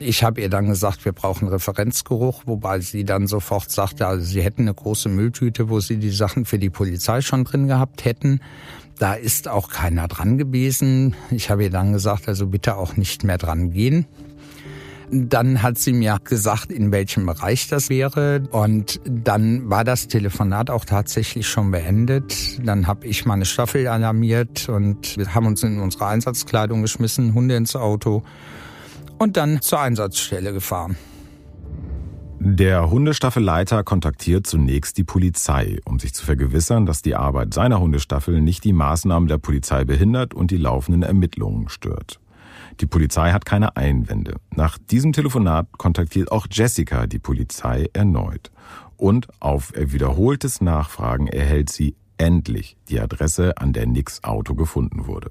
Ich habe ihr dann gesagt, wir brauchen Referenzgeruch, wobei sie dann sofort sagte, also sie hätten eine große Mülltüte, wo sie die Sachen für die Polizei schon drin gehabt hätten. Da ist auch keiner dran gewesen. Ich habe ihr dann gesagt, also bitte auch nicht mehr dran gehen. Dann hat sie mir gesagt, in welchem Bereich das wäre. Und dann war das Telefonat auch tatsächlich schon beendet. Dann habe ich meine Staffel alarmiert und wir haben uns in unsere Einsatzkleidung geschmissen, Hunde ins Auto und dann zur Einsatzstelle gefahren. Der Hundestaffelleiter kontaktiert zunächst die Polizei, um sich zu vergewissern, dass die Arbeit seiner Hundestaffel nicht die Maßnahmen der Polizei behindert und die laufenden Ermittlungen stört. Die Polizei hat keine Einwände. Nach diesem Telefonat kontaktiert auch Jessica die Polizei erneut. Und auf wiederholtes Nachfragen erhält sie endlich die Adresse, an der Nicks Auto gefunden wurde.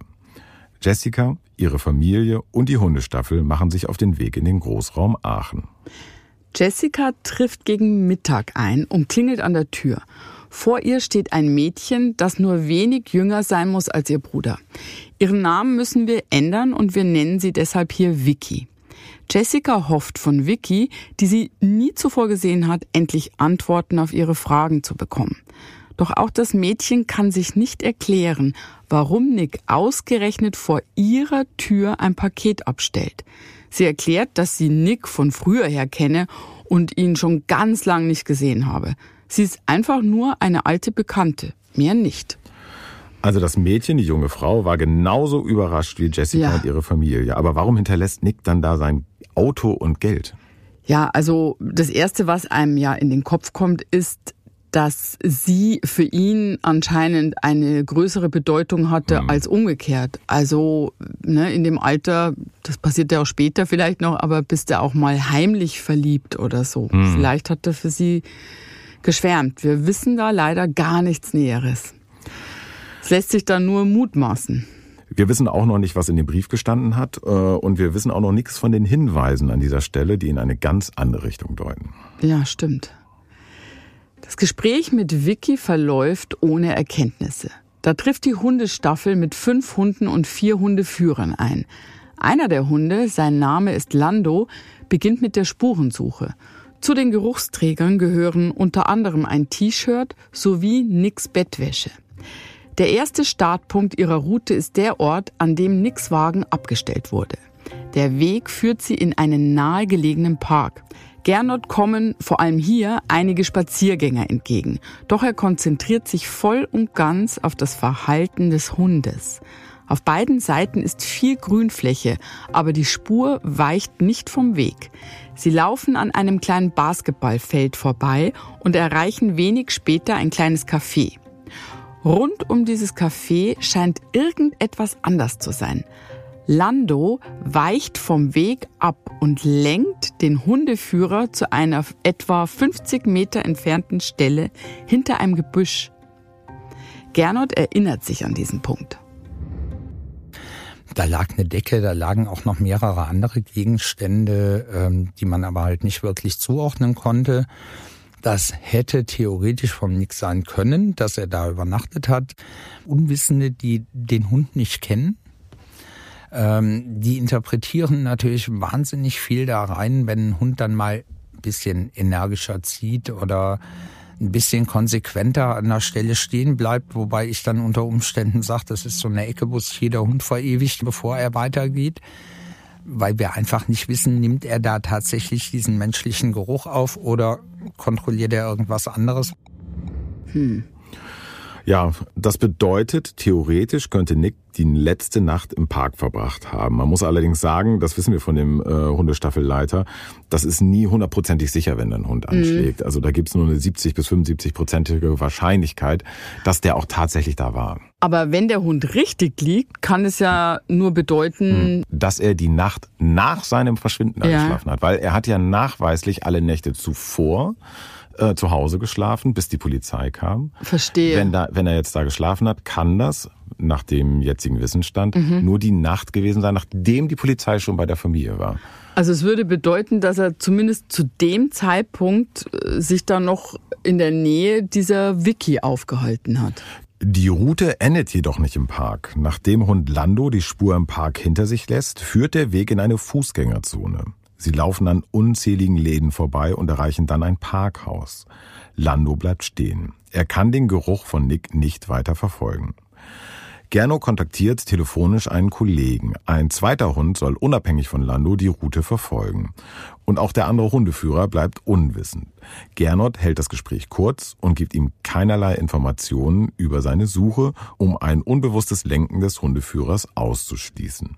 Jessica, ihre Familie und die Hundestaffel machen sich auf den Weg in den Großraum Aachen. Jessica trifft gegen Mittag ein und klingelt an der Tür. Vor ihr steht ein Mädchen, das nur wenig jünger sein muss als ihr Bruder. Ihren Namen müssen wir ändern und wir nennen sie deshalb hier Vicky. Jessica hofft von Vicky, die sie nie zuvor gesehen hat, endlich Antworten auf ihre Fragen zu bekommen. Doch auch das Mädchen kann sich nicht erklären, warum Nick ausgerechnet vor ihrer Tür ein Paket abstellt. Sie erklärt, dass sie Nick von früher her kenne und ihn schon ganz lang nicht gesehen habe. Sie ist einfach nur eine alte Bekannte, mehr nicht. Also das Mädchen, die junge Frau, war genauso überrascht wie Jessica ja. und ihre Familie. Aber warum hinterlässt Nick dann da sein Auto und Geld? Ja, also das Erste, was einem ja in den Kopf kommt, ist, dass sie für ihn anscheinend eine größere Bedeutung hatte mhm. als umgekehrt. Also ne, in dem Alter, das passiert ja auch später vielleicht noch, aber bist du auch mal heimlich verliebt oder so. Mhm. Vielleicht hat er für sie geschwärmt. Wir wissen da leider gar nichts Näheres. Es lässt sich da nur mutmaßen. Wir wissen auch noch nicht, was in dem Brief gestanden hat äh, und wir wissen auch noch nichts von den Hinweisen an dieser Stelle, die in eine ganz andere Richtung deuten. Ja, stimmt. Das Gespräch mit Vicky verläuft ohne Erkenntnisse. Da trifft die Hundestaffel mit fünf Hunden und vier Hundeführern ein. Einer der Hunde, sein Name ist Lando, beginnt mit der Spurensuche. Zu den Geruchsträgern gehören unter anderem ein T-Shirt sowie Nicks Bettwäsche. Der erste Startpunkt ihrer Route ist der Ort, an dem Nicks Wagen abgestellt wurde. Der Weg führt sie in einen nahegelegenen Park. Gernot kommen vor allem hier einige Spaziergänger entgegen. Doch er konzentriert sich voll und ganz auf das Verhalten des Hundes. Auf beiden Seiten ist viel Grünfläche, aber die Spur weicht nicht vom Weg. Sie laufen an einem kleinen Basketballfeld vorbei und erreichen wenig später ein kleines Café. Rund um dieses Café scheint irgendetwas anders zu sein. Lando weicht vom Weg ab und lenkt den Hundeführer zu einer etwa 50 Meter entfernten Stelle hinter einem Gebüsch. Gernot erinnert sich an diesen Punkt. Da lag eine Decke, da lagen auch noch mehrere andere Gegenstände, ähm, die man aber halt nicht wirklich zuordnen konnte. Das hätte theoretisch vom Nick sein können, dass er da übernachtet hat. Unwissende, die den Hund nicht kennen, ähm, die interpretieren natürlich wahnsinnig viel da rein, wenn ein Hund dann mal ein bisschen energischer zieht oder ein bisschen konsequenter an der Stelle stehen bleibt, wobei ich dann unter Umständen sage, das ist so eine Ecke, wo sich jeder Hund verewigt, bevor er weitergeht, weil wir einfach nicht wissen, nimmt er da tatsächlich diesen menschlichen Geruch auf oder kontrolliert er irgendwas anderes. Hm. Ja, das bedeutet, theoretisch könnte Nick die letzte Nacht im Park verbracht haben. Man muss allerdings sagen, das wissen wir von dem äh, Hundestaffelleiter, das ist nie hundertprozentig sicher, wenn ein Hund mhm. anschlägt. Mhm. Also da gibt's nur eine 70 bis 75-prozentige Wahrscheinlichkeit, dass der auch tatsächlich da war. Aber wenn der Hund richtig liegt, kann es ja nur bedeuten, hm. dass er die Nacht nach seinem Verschwinden ja. geschlafen hat, weil er hat ja nachweislich alle Nächte zuvor äh, zu Hause geschlafen, bis die Polizei kam. Verstehe. Wenn, da, wenn er jetzt da geschlafen hat, kann das nach dem jetzigen Wissensstand mhm. nur die Nacht gewesen sein, nachdem die Polizei schon bei der Familie war. Also es würde bedeuten, dass er zumindest zu dem Zeitpunkt äh, sich dann noch in der Nähe dieser Wiki aufgehalten hat. Die Route endet jedoch nicht im Park. Nachdem Hund Lando die Spur im Park hinter sich lässt, führt der Weg in eine Fußgängerzone. Sie laufen an unzähligen Läden vorbei und erreichen dann ein Parkhaus. Lando bleibt stehen. Er kann den Geruch von Nick nicht weiter verfolgen. Gerno kontaktiert telefonisch einen Kollegen. Ein zweiter Hund soll unabhängig von Lando die Route verfolgen. Und auch der andere Hundeführer bleibt unwissend. Gernot hält das Gespräch kurz und gibt ihm keinerlei Informationen über seine Suche, um ein unbewusstes Lenken des Hundeführers auszuschließen.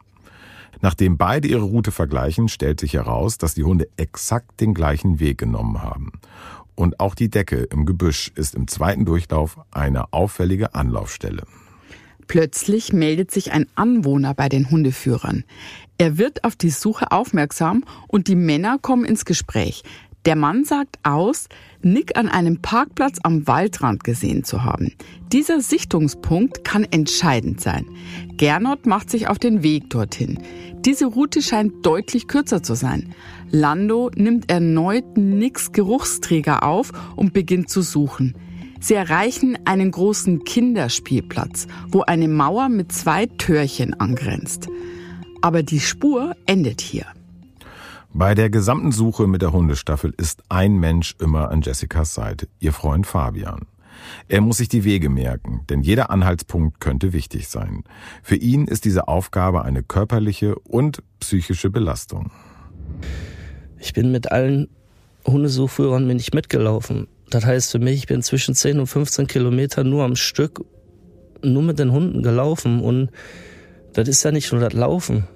Nachdem beide ihre Route vergleichen, stellt sich heraus, dass die Hunde exakt den gleichen Weg genommen haben. Und auch die Decke im Gebüsch ist im zweiten Durchlauf eine auffällige Anlaufstelle. Plötzlich meldet sich ein Anwohner bei den Hundeführern. Er wird auf die Suche aufmerksam und die Männer kommen ins Gespräch. Der Mann sagt aus, Nick an einem Parkplatz am Waldrand gesehen zu haben. Dieser Sichtungspunkt kann entscheidend sein. Gernot macht sich auf den Weg dorthin. Diese Route scheint deutlich kürzer zu sein. Lando nimmt erneut Nicks Geruchsträger auf und beginnt zu suchen. Sie erreichen einen großen Kinderspielplatz, wo eine Mauer mit zwei Türchen angrenzt. Aber die Spur endet hier. Bei der gesamten Suche mit der Hundestaffel ist ein Mensch immer an Jessicas Seite, ihr Freund Fabian. Er muss sich die Wege merken, denn jeder Anhaltspunkt könnte wichtig sein. Für ihn ist diese Aufgabe eine körperliche und psychische Belastung. Ich bin mit allen Hundesuchführern bin ich mitgelaufen. Das heißt für mich, ich bin zwischen 10 und 15 Kilometer nur am Stück, nur mit den Hunden gelaufen und das ist ja nicht nur das Laufen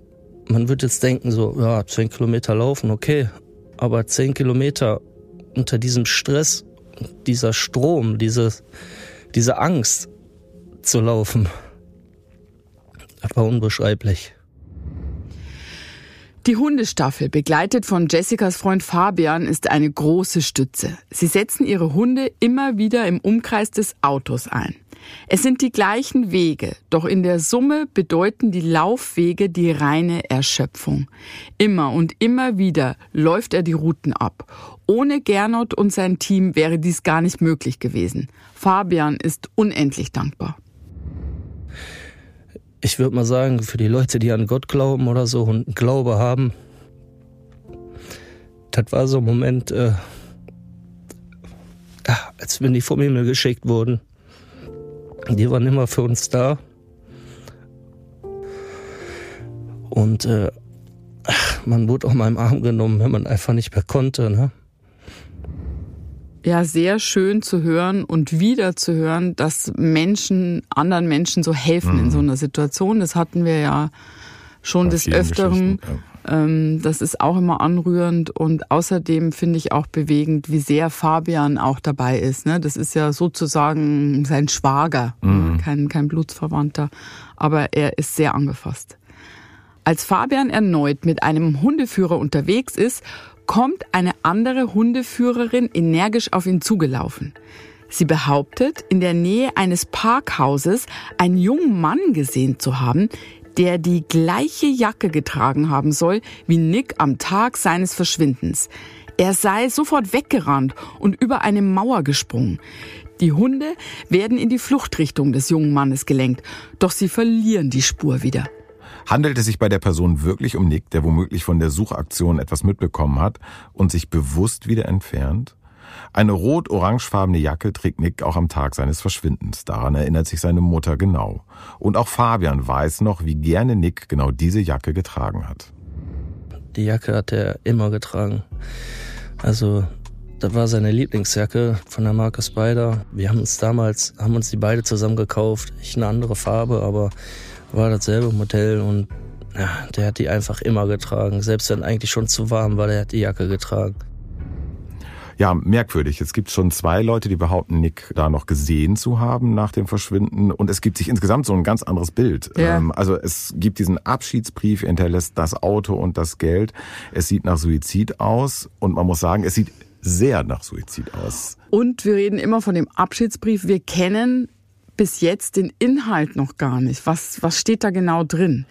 man wird jetzt denken, so, ja, zehn Kilometer laufen, okay. Aber zehn Kilometer unter diesem Stress, dieser Strom, diese, diese Angst zu laufen, das war unbeschreiblich. Die Hundestaffel, begleitet von Jessicas Freund Fabian, ist eine große Stütze. Sie setzen ihre Hunde immer wieder im Umkreis des Autos ein. Es sind die gleichen Wege, doch in der Summe bedeuten die Laufwege die reine Erschöpfung. Immer und immer wieder läuft er die Routen ab. Ohne Gernot und sein Team wäre dies gar nicht möglich gewesen. Fabian ist unendlich dankbar. Ich würde mal sagen, für die Leute, die an Gott glauben oder so und Glaube haben, das war so ein Moment, äh, als wenn die vom Himmel geschickt wurden. Die waren immer für uns da. Und äh, man wurde auch mal im Arm genommen, wenn man einfach nicht mehr konnte. Ne? Ja sehr schön zu hören und wieder zu hören, dass Menschen anderen Menschen so helfen in so einer Situation. Das hatten wir ja schon Bei des Öfteren. Ähm, das ist auch immer anrührend und außerdem finde ich auch bewegend, wie sehr Fabian auch dabei ist. Ne? Das ist ja sozusagen sein Schwager, Mhm. kein, kein Blutsverwandter, aber er ist sehr angefasst. Als Fabian erneut mit einem Hundeführer unterwegs ist, kommt eine andere Hundeführerin energisch auf ihn zugelaufen. Sie behauptet, in der Nähe eines Parkhauses einen jungen Mann gesehen zu haben, der die gleiche Jacke getragen haben soll wie Nick am Tag seines Verschwindens. Er sei sofort weggerannt und über eine Mauer gesprungen. Die Hunde werden in die Fluchtrichtung des jungen Mannes gelenkt, doch sie verlieren die Spur wieder. Handelt es sich bei der Person wirklich um Nick, der womöglich von der Suchaktion etwas mitbekommen hat und sich bewusst wieder entfernt? Eine rot-orangefarbene Jacke trägt Nick auch am Tag seines Verschwindens. Daran erinnert sich seine Mutter genau. Und auch Fabian weiß noch, wie gerne Nick genau diese Jacke getragen hat. Die Jacke hat er immer getragen. Also, das war seine Lieblingsjacke von der Marke Spider. Wir haben uns damals, haben uns die beide zusammen gekauft. Ich eine andere Farbe, aber war dasselbe Modell und ja, der hat die einfach immer getragen. Selbst wenn eigentlich schon zu warm war, der hat die Jacke getragen. Ja, merkwürdig. Es gibt schon zwei Leute, die behaupten, Nick da noch gesehen zu haben nach dem Verschwinden. Und es gibt sich insgesamt so ein ganz anderes Bild. Ja. Ähm, also es gibt diesen Abschiedsbrief, er hinterlässt das Auto und das Geld. Es sieht nach Suizid aus. Und man muss sagen, es sieht sehr nach Suizid aus. Und wir reden immer von dem Abschiedsbrief. Wir kennen bis jetzt den Inhalt noch gar nicht. Was, was steht da genau drin?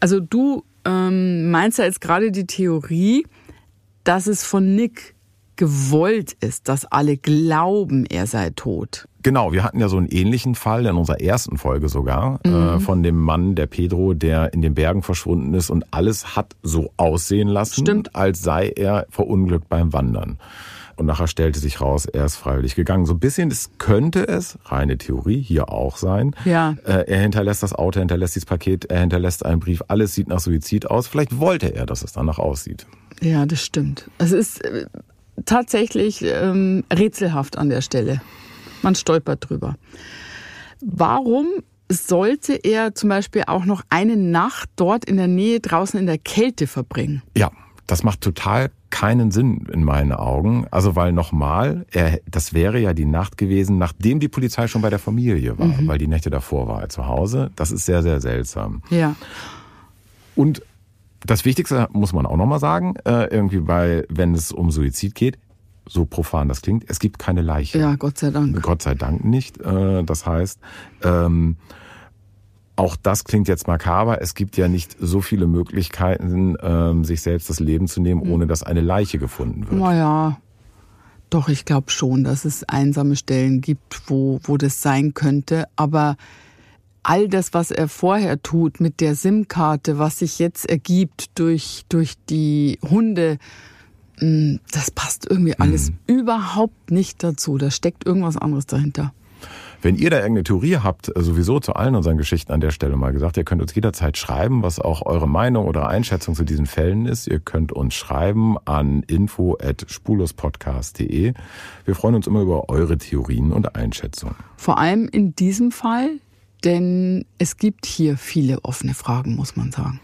Also du ähm, meinst ja jetzt gerade die Theorie, dass es von Nick gewollt ist, dass alle glauben, er sei tot. Genau, wir hatten ja so einen ähnlichen Fall in unserer ersten Folge sogar äh, von dem Mann, der Pedro, der in den Bergen verschwunden ist und alles hat so aussehen lassen, Stimmt. als sei er verunglückt beim Wandern. Und nachher stellte sich raus, er ist freiwillig gegangen. So ein bisschen, das könnte es, reine Theorie, hier auch sein. Ja. Äh, er hinterlässt das Auto, er hinterlässt dieses Paket, er hinterlässt einen Brief. Alles sieht nach Suizid aus. Vielleicht wollte er, dass es danach aussieht. Ja, das stimmt. Es ist äh, tatsächlich ähm, rätselhaft an der Stelle. Man stolpert drüber. Warum sollte er zum Beispiel auch noch eine Nacht dort in der Nähe draußen in der Kälte verbringen? Ja, das macht total keinen Sinn in meinen Augen. Also weil nochmal, er, das wäre ja die Nacht gewesen, nachdem die Polizei schon bei der Familie war, weil die Nächte davor war er zu Hause. Das ist sehr, sehr seltsam. Ja. Und das Wichtigste muss man auch nochmal sagen, äh, irgendwie bei, wenn es um Suizid geht, so profan das klingt, es gibt keine Leiche. Ja, Gott sei Dank. Gott sei Dank nicht. Äh, Das heißt, ähm, auch das klingt jetzt makaber. Es gibt ja nicht so viele Möglichkeiten, ähm, sich selbst das Leben zu nehmen, ohne dass eine Leiche gefunden wird. Naja, doch, ich glaube schon, dass es einsame Stellen gibt, wo, wo das sein könnte. Aber all das, was er vorher tut mit der SIM-Karte, was sich jetzt ergibt durch, durch die Hunde, mh, das passt irgendwie alles überhaupt nicht dazu. Da steckt irgendwas anderes dahinter. Wenn ihr da irgendeine Theorie habt, äh, sowieso zu allen unseren Geschichten an der Stelle mal gesagt, ihr könnt uns jederzeit schreiben, was auch eure Meinung oder Einschätzung zu diesen Fällen ist. Ihr könnt uns schreiben an info@spurlospodcast.de. Wir freuen uns immer über eure Theorien und Einschätzungen. Vor allem in diesem Fall, denn es gibt hier viele offene Fragen, muss man sagen.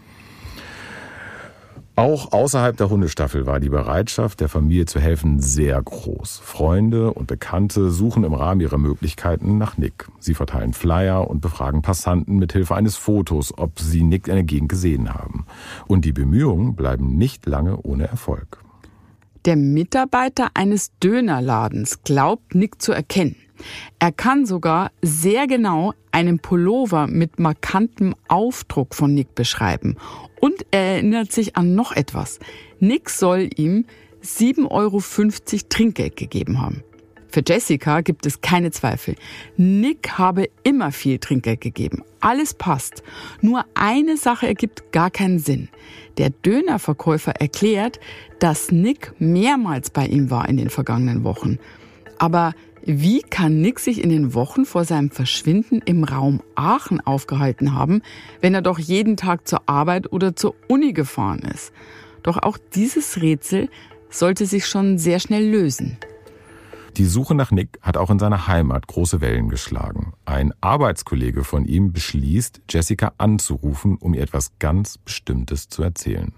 Auch außerhalb der Hundestaffel war die Bereitschaft der Familie zu helfen sehr groß. Freunde und Bekannte suchen im Rahmen ihrer Möglichkeiten nach Nick. Sie verteilen Flyer und befragen Passanten mit Hilfe eines Fotos, ob sie Nick in der Gegend gesehen haben. Und die Bemühungen bleiben nicht lange ohne Erfolg. Der Mitarbeiter eines Dönerladens glaubt Nick zu erkennen. Er kann sogar sehr genau einen Pullover mit markantem Aufdruck von Nick beschreiben. Und er erinnert sich an noch etwas. Nick soll ihm 7,50 Euro Trinkgeld gegeben haben. Für Jessica gibt es keine Zweifel. Nick habe immer viel Trinkgeld gegeben. Alles passt. Nur eine Sache ergibt gar keinen Sinn. Der Dönerverkäufer erklärt, dass Nick mehrmals bei ihm war in den vergangenen Wochen. Aber wie kann Nick sich in den Wochen vor seinem Verschwinden im Raum Aachen aufgehalten haben, wenn er doch jeden Tag zur Arbeit oder zur Uni gefahren ist? Doch auch dieses Rätsel sollte sich schon sehr schnell lösen. Die Suche nach Nick hat auch in seiner Heimat große Wellen geschlagen. Ein Arbeitskollege von ihm beschließt, Jessica anzurufen, um ihr etwas ganz Bestimmtes zu erzählen.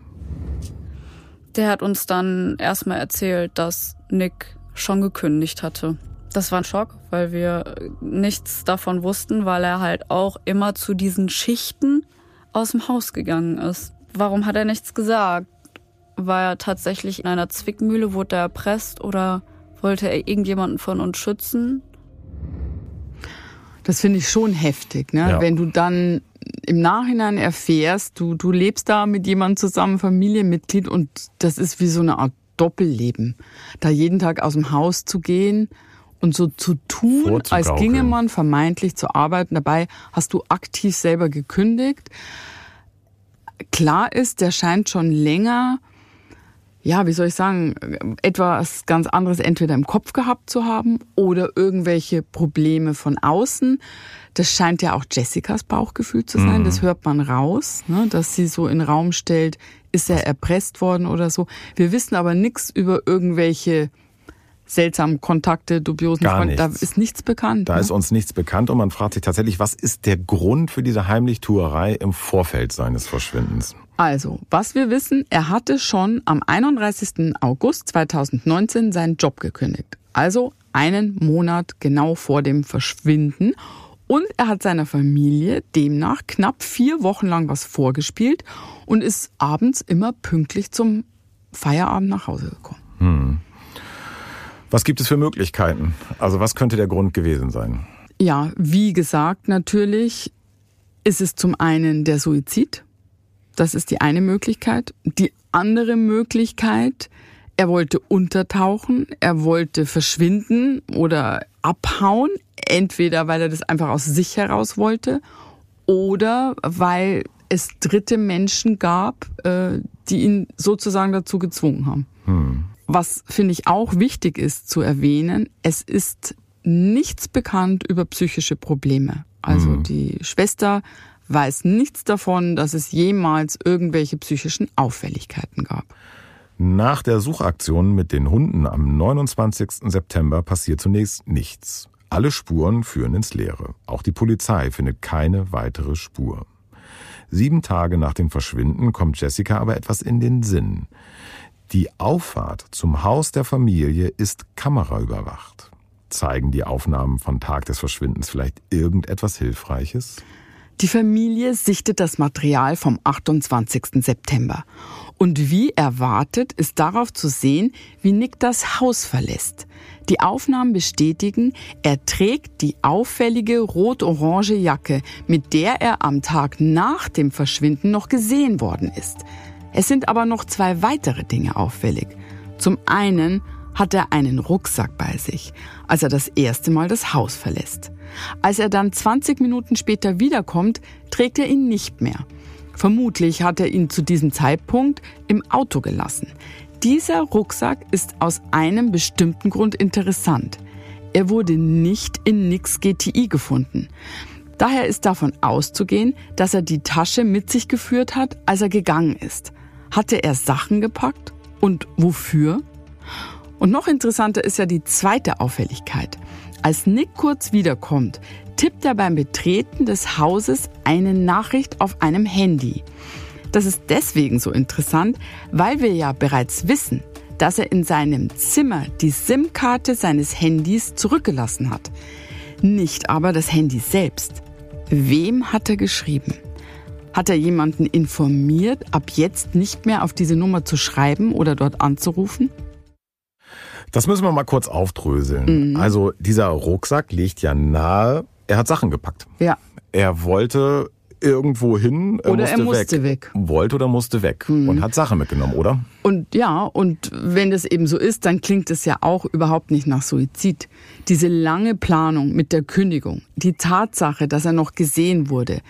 Der hat uns dann erstmal erzählt, dass Nick schon gekündigt hatte. Das war ein Schock, weil wir nichts davon wussten, weil er halt auch immer zu diesen Schichten aus dem Haus gegangen ist. Warum hat er nichts gesagt? War er tatsächlich in einer Zwickmühle? Wurde er erpresst oder wollte er irgendjemanden von uns schützen? Das finde ich schon heftig, ne? Ja. Wenn du dann im Nachhinein erfährst, du, du lebst da mit jemandem zusammen, Familienmitglied und das ist wie so eine Art Doppelleben. Da jeden Tag aus dem Haus zu gehen und so zu tun, als ginge man vermeintlich zur Arbeit. Und dabei hast du aktiv selber gekündigt. Klar ist, der scheint schon länger, ja, wie soll ich sagen, etwas ganz anderes entweder im Kopf gehabt zu haben oder irgendwelche Probleme von außen. Das scheint ja auch Jessicas Bauchgefühl zu sein. Das hört man raus, ne, dass sie so in den Raum stellt, ist er erpresst worden oder so. Wir wissen aber nichts über irgendwelche seltsamen Kontakte, dubiosen Gar Freunde. Da ist nichts bekannt. Da ne? ist uns nichts bekannt und man fragt sich tatsächlich, was ist der Grund für diese Heimlichtuerei im Vorfeld seines Verschwindens? Also, was wir wissen, er hatte schon am 31. August 2019 seinen Job gekündigt. Also einen Monat genau vor dem Verschwinden. Und er hat seiner Familie demnach knapp vier Wochen lang was vorgespielt und ist abends immer pünktlich zum Feierabend nach Hause gekommen. Was gibt es für Möglichkeiten? Also was könnte der Grund gewesen sein? Ja, wie gesagt, natürlich ist es zum einen der Suizid. Das ist die eine Möglichkeit. Die andere Möglichkeit, er wollte untertauchen, er wollte verschwinden oder abhauen, entweder weil er das einfach aus sich heraus wollte oder weil es dritte Menschen gab, äh, die ihn sozusagen dazu gezwungen haben. Was finde ich auch wichtig ist zu erwähnen, es ist nichts bekannt über psychische Probleme. Also die Schwester weiß nichts davon, dass es jemals irgendwelche psychischen Auffälligkeiten gab. Nach der Suchaktion mit den Hunden am 29. September passiert zunächst nichts. Alle Spuren führen ins Leere. Auch die Polizei findet keine weitere Spur. Sieben Tage nach dem Verschwinden kommt Jessica aber etwas in den Sinn. Die Auffahrt zum Haus der Familie ist kameraüberwacht. Zeigen die Aufnahmen von Tag des Verschwindens vielleicht irgendetwas Hilfreiches? Die Familie sichtet das Material vom 28. September. Und wie erwartet ist darauf zu sehen, wie Nick das Haus verlässt. Die Aufnahmen bestätigen, er trägt die auffällige rot-orange Jacke, mit der er am Tag nach dem Verschwinden noch gesehen worden ist. Es sind aber noch zwei weitere Dinge auffällig. Zum einen hat er einen Rucksack bei sich, als er das erste Mal das Haus verlässt. Als er dann 20 Minuten später wiederkommt, trägt er ihn nicht mehr. Vermutlich hat er ihn zu diesem Zeitpunkt im Auto gelassen. Dieser Rucksack ist aus einem bestimmten Grund interessant. Er wurde nicht in Nicks GTI gefunden. Daher ist davon auszugehen, dass er die Tasche mit sich geführt hat, als er gegangen ist. Hatte er Sachen gepackt? Und wofür? Und noch interessanter ist ja die zweite Auffälligkeit. Als Nick kurz wiederkommt, tippt er beim Betreten des Hauses eine Nachricht auf einem Handy. Das ist deswegen so interessant, weil wir ja bereits wissen, dass er in seinem Zimmer die SIM-Karte seines Handys zurückgelassen hat. Nicht aber das Handy selbst. Wem hat er geschrieben? Hat er jemanden informiert, ab jetzt nicht mehr auf diese Nummer zu schreiben oder dort anzurufen? Das müssen wir mal kurz aufdröseln. Also dieser Rucksack legt ja nahe, er hat Sachen gepackt. Ja. Er wollte irgendwo hin, er Oder musste, er musste weg. Wollte oder musste weg und hat Sachen mitgenommen, oder? Und ja, und wenn das eben so ist, dann klingt es ja auch überhaupt nicht nach Suizid. Diese lange Planung mit der Kündigung, die Tatsache, dass er noch gesehen wurde,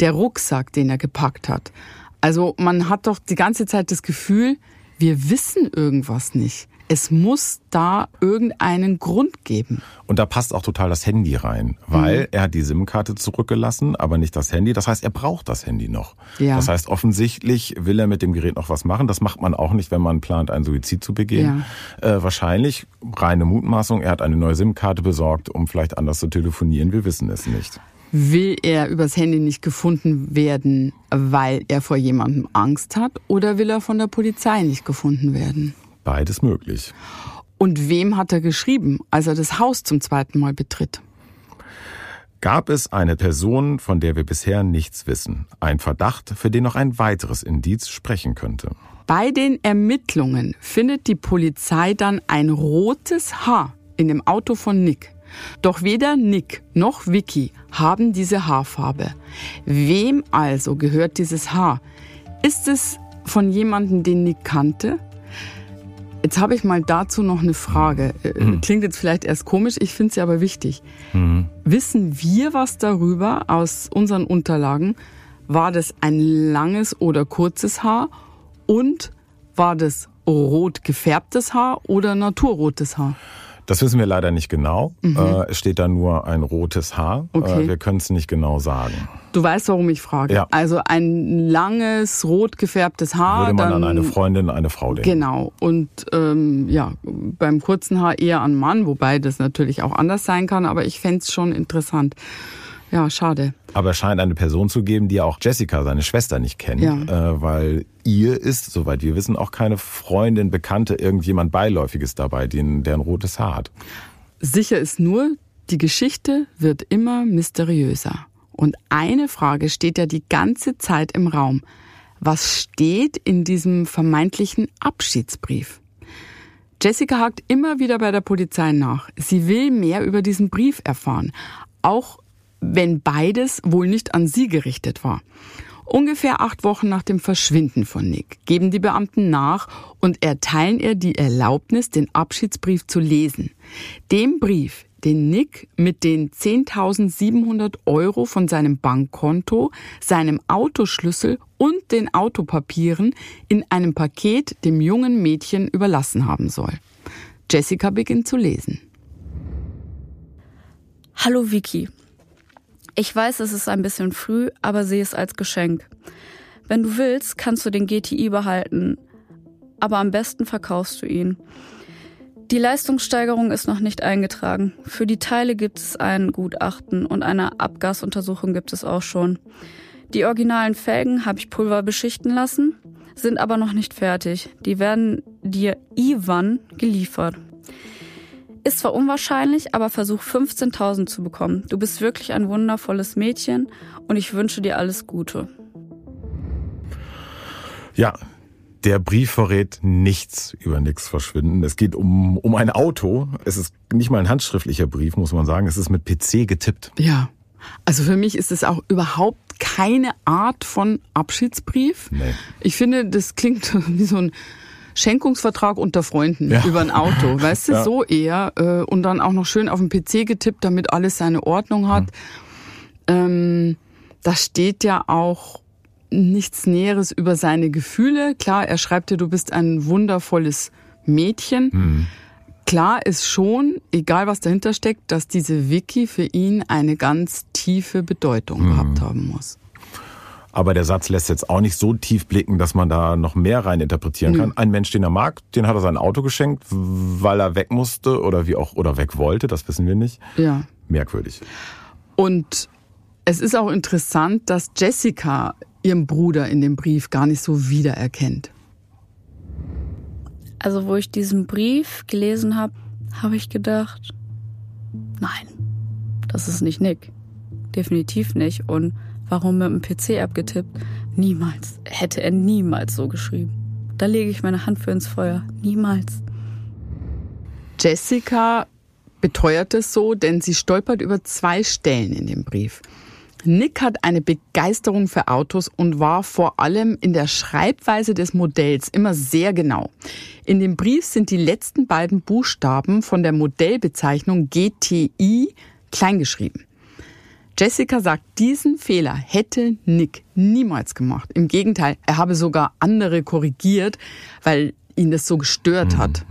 der Rucksack, den er gepackt hat. Also man hat doch die ganze Zeit das Gefühl, wir wissen irgendwas nicht. Es muss da irgendeinen Grund geben. Und da passt auch total das Handy rein, weil mhm. er hat die SIM-Karte zurückgelassen, aber nicht das Handy. Das heißt, er braucht das Handy noch. Ja. Das heißt, offensichtlich will er mit dem Gerät noch was machen. Das macht man auch nicht, wenn man plant, einen Suizid zu begehen. Ja. Äh, wahrscheinlich, reine Mutmaßung, er hat eine neue SIM-Karte besorgt, um vielleicht anders zu telefonieren. Wir wissen es nicht. Will er übers Handy nicht gefunden werden, weil er vor jemandem Angst hat, oder will er von der Polizei nicht gefunden werden? Beides möglich. Und wem hat er geschrieben, als er das Haus zum zweiten Mal betritt? Gab es eine Person, von der wir bisher nichts wissen? Ein Verdacht, für den noch ein weiteres Indiz sprechen könnte? Bei den Ermittlungen findet die Polizei dann ein rotes Haar in dem Auto von Nick. Doch weder Nick noch Vicky haben diese Haarfarbe. Wem also gehört dieses Haar? Ist es von jemandem, den Nick kannte? Jetzt habe ich mal dazu noch eine Frage. Äh, mhm. Klingt jetzt vielleicht erst komisch, ich finde sie aber wichtig. Mhm. Wissen wir was darüber aus unseren Unterlagen? War das ein langes oder kurzes Haar? Und war das rot gefärbtes Haar oder naturrotes Haar? Das wissen wir leider nicht genau. Mhm. Äh, es steht da nur ein rotes Haar. Äh, okay. wir können es nicht genau sagen. Du weißt, warum ich frage. Ja. Also ein langes, rot gefärbtes Haar. Würde man dann, an eine Freundin, eine Frau denken. Genau. Und ähm, ja, beim kurzen Haar eher an Mann, wobei das natürlich auch anders sein kann, aber ich fände es schon interessant. Ja, schade. Aber es scheint eine Person zu geben, die auch Jessica, seine Schwester, nicht kennt. Ja. Äh, weil ihr ist, soweit wir wissen, auch keine Freundin, Bekannte, irgendjemand Beiläufiges dabei, den, der ein rotes Haar hat. Sicher ist nur, die Geschichte wird immer mysteriöser. Und eine Frage steht ja die ganze Zeit im Raum. Was steht in diesem vermeintlichen Abschiedsbrief? Jessica hakt immer wieder bei der Polizei nach. Sie will mehr über diesen Brief erfahren. Auch wenn beides wohl nicht an sie gerichtet war. Ungefähr acht Wochen nach dem Verschwinden von Nick geben die Beamten nach und erteilen ihr die Erlaubnis, den Abschiedsbrief zu lesen. Dem Brief, den Nick mit den 10.700 Euro von seinem Bankkonto, seinem Autoschlüssel und den Autopapieren in einem Paket dem jungen Mädchen überlassen haben soll. Jessica beginnt zu lesen. Hallo Vicky. Ich weiß, es ist ein bisschen früh, aber sehe es als Geschenk. Wenn du willst, kannst du den GTI behalten, aber am besten verkaufst du ihn. Die Leistungssteigerung ist noch nicht eingetragen. Für die Teile gibt es ein Gutachten und eine Abgasuntersuchung gibt es auch schon. Die originalen Felgen habe ich Pulver beschichten lassen, sind aber noch nicht fertig. Die werden dir Ivan geliefert. Ist zwar unwahrscheinlich, aber versuch 15.000 zu bekommen. Du bist wirklich ein wundervolles Mädchen und ich wünsche dir alles Gute. Ja, der Brief verrät nichts über Nicks Verschwinden. Es geht um, um ein Auto. Es ist nicht mal ein handschriftlicher Brief, muss man sagen. Es ist mit PC getippt. Ja. Also für mich ist es auch überhaupt keine Art von Abschiedsbrief. Nee. Ich finde, das klingt wie so ein Schenkungsvertrag unter Freunden ja. über ein Auto, weißt du, ja. so eher. Äh, und dann auch noch schön auf dem PC getippt, damit alles seine Ordnung hat. Mhm. Ähm, da steht ja auch nichts Näheres über seine Gefühle. Klar, er schreibt dir, du bist ein wundervolles Mädchen. Mhm. Klar ist schon, egal was dahinter steckt, dass diese Wiki für ihn eine ganz tiefe Bedeutung mhm. gehabt haben muss. Aber der Satz lässt jetzt auch nicht so tief blicken, dass man da noch mehr rein interpretieren kann. Mhm. Ein Mensch, den er mag, den hat er sein Auto geschenkt, weil er weg musste oder wie auch oder weg wollte, das wissen wir nicht. Ja. Merkwürdig. Und es ist auch interessant, dass Jessica ihren Bruder in dem Brief gar nicht so wiedererkennt. Also, wo ich diesen Brief gelesen habe, habe ich gedacht, nein, das ist nicht Nick. Definitiv nicht. Und Warum mit dem PC abgetippt? Niemals. Hätte er niemals so geschrieben. Da lege ich meine Hand für ins Feuer. Niemals. Jessica beteuert es so, denn sie stolpert über zwei Stellen in dem Brief. Nick hat eine Begeisterung für Autos und war vor allem in der Schreibweise des Modells immer sehr genau. In dem Brief sind die letzten beiden Buchstaben von der Modellbezeichnung GTI kleingeschrieben. Jessica sagt, diesen Fehler hätte Nick niemals gemacht. Im Gegenteil, er habe sogar andere korrigiert, weil ihn das so gestört mhm. hat.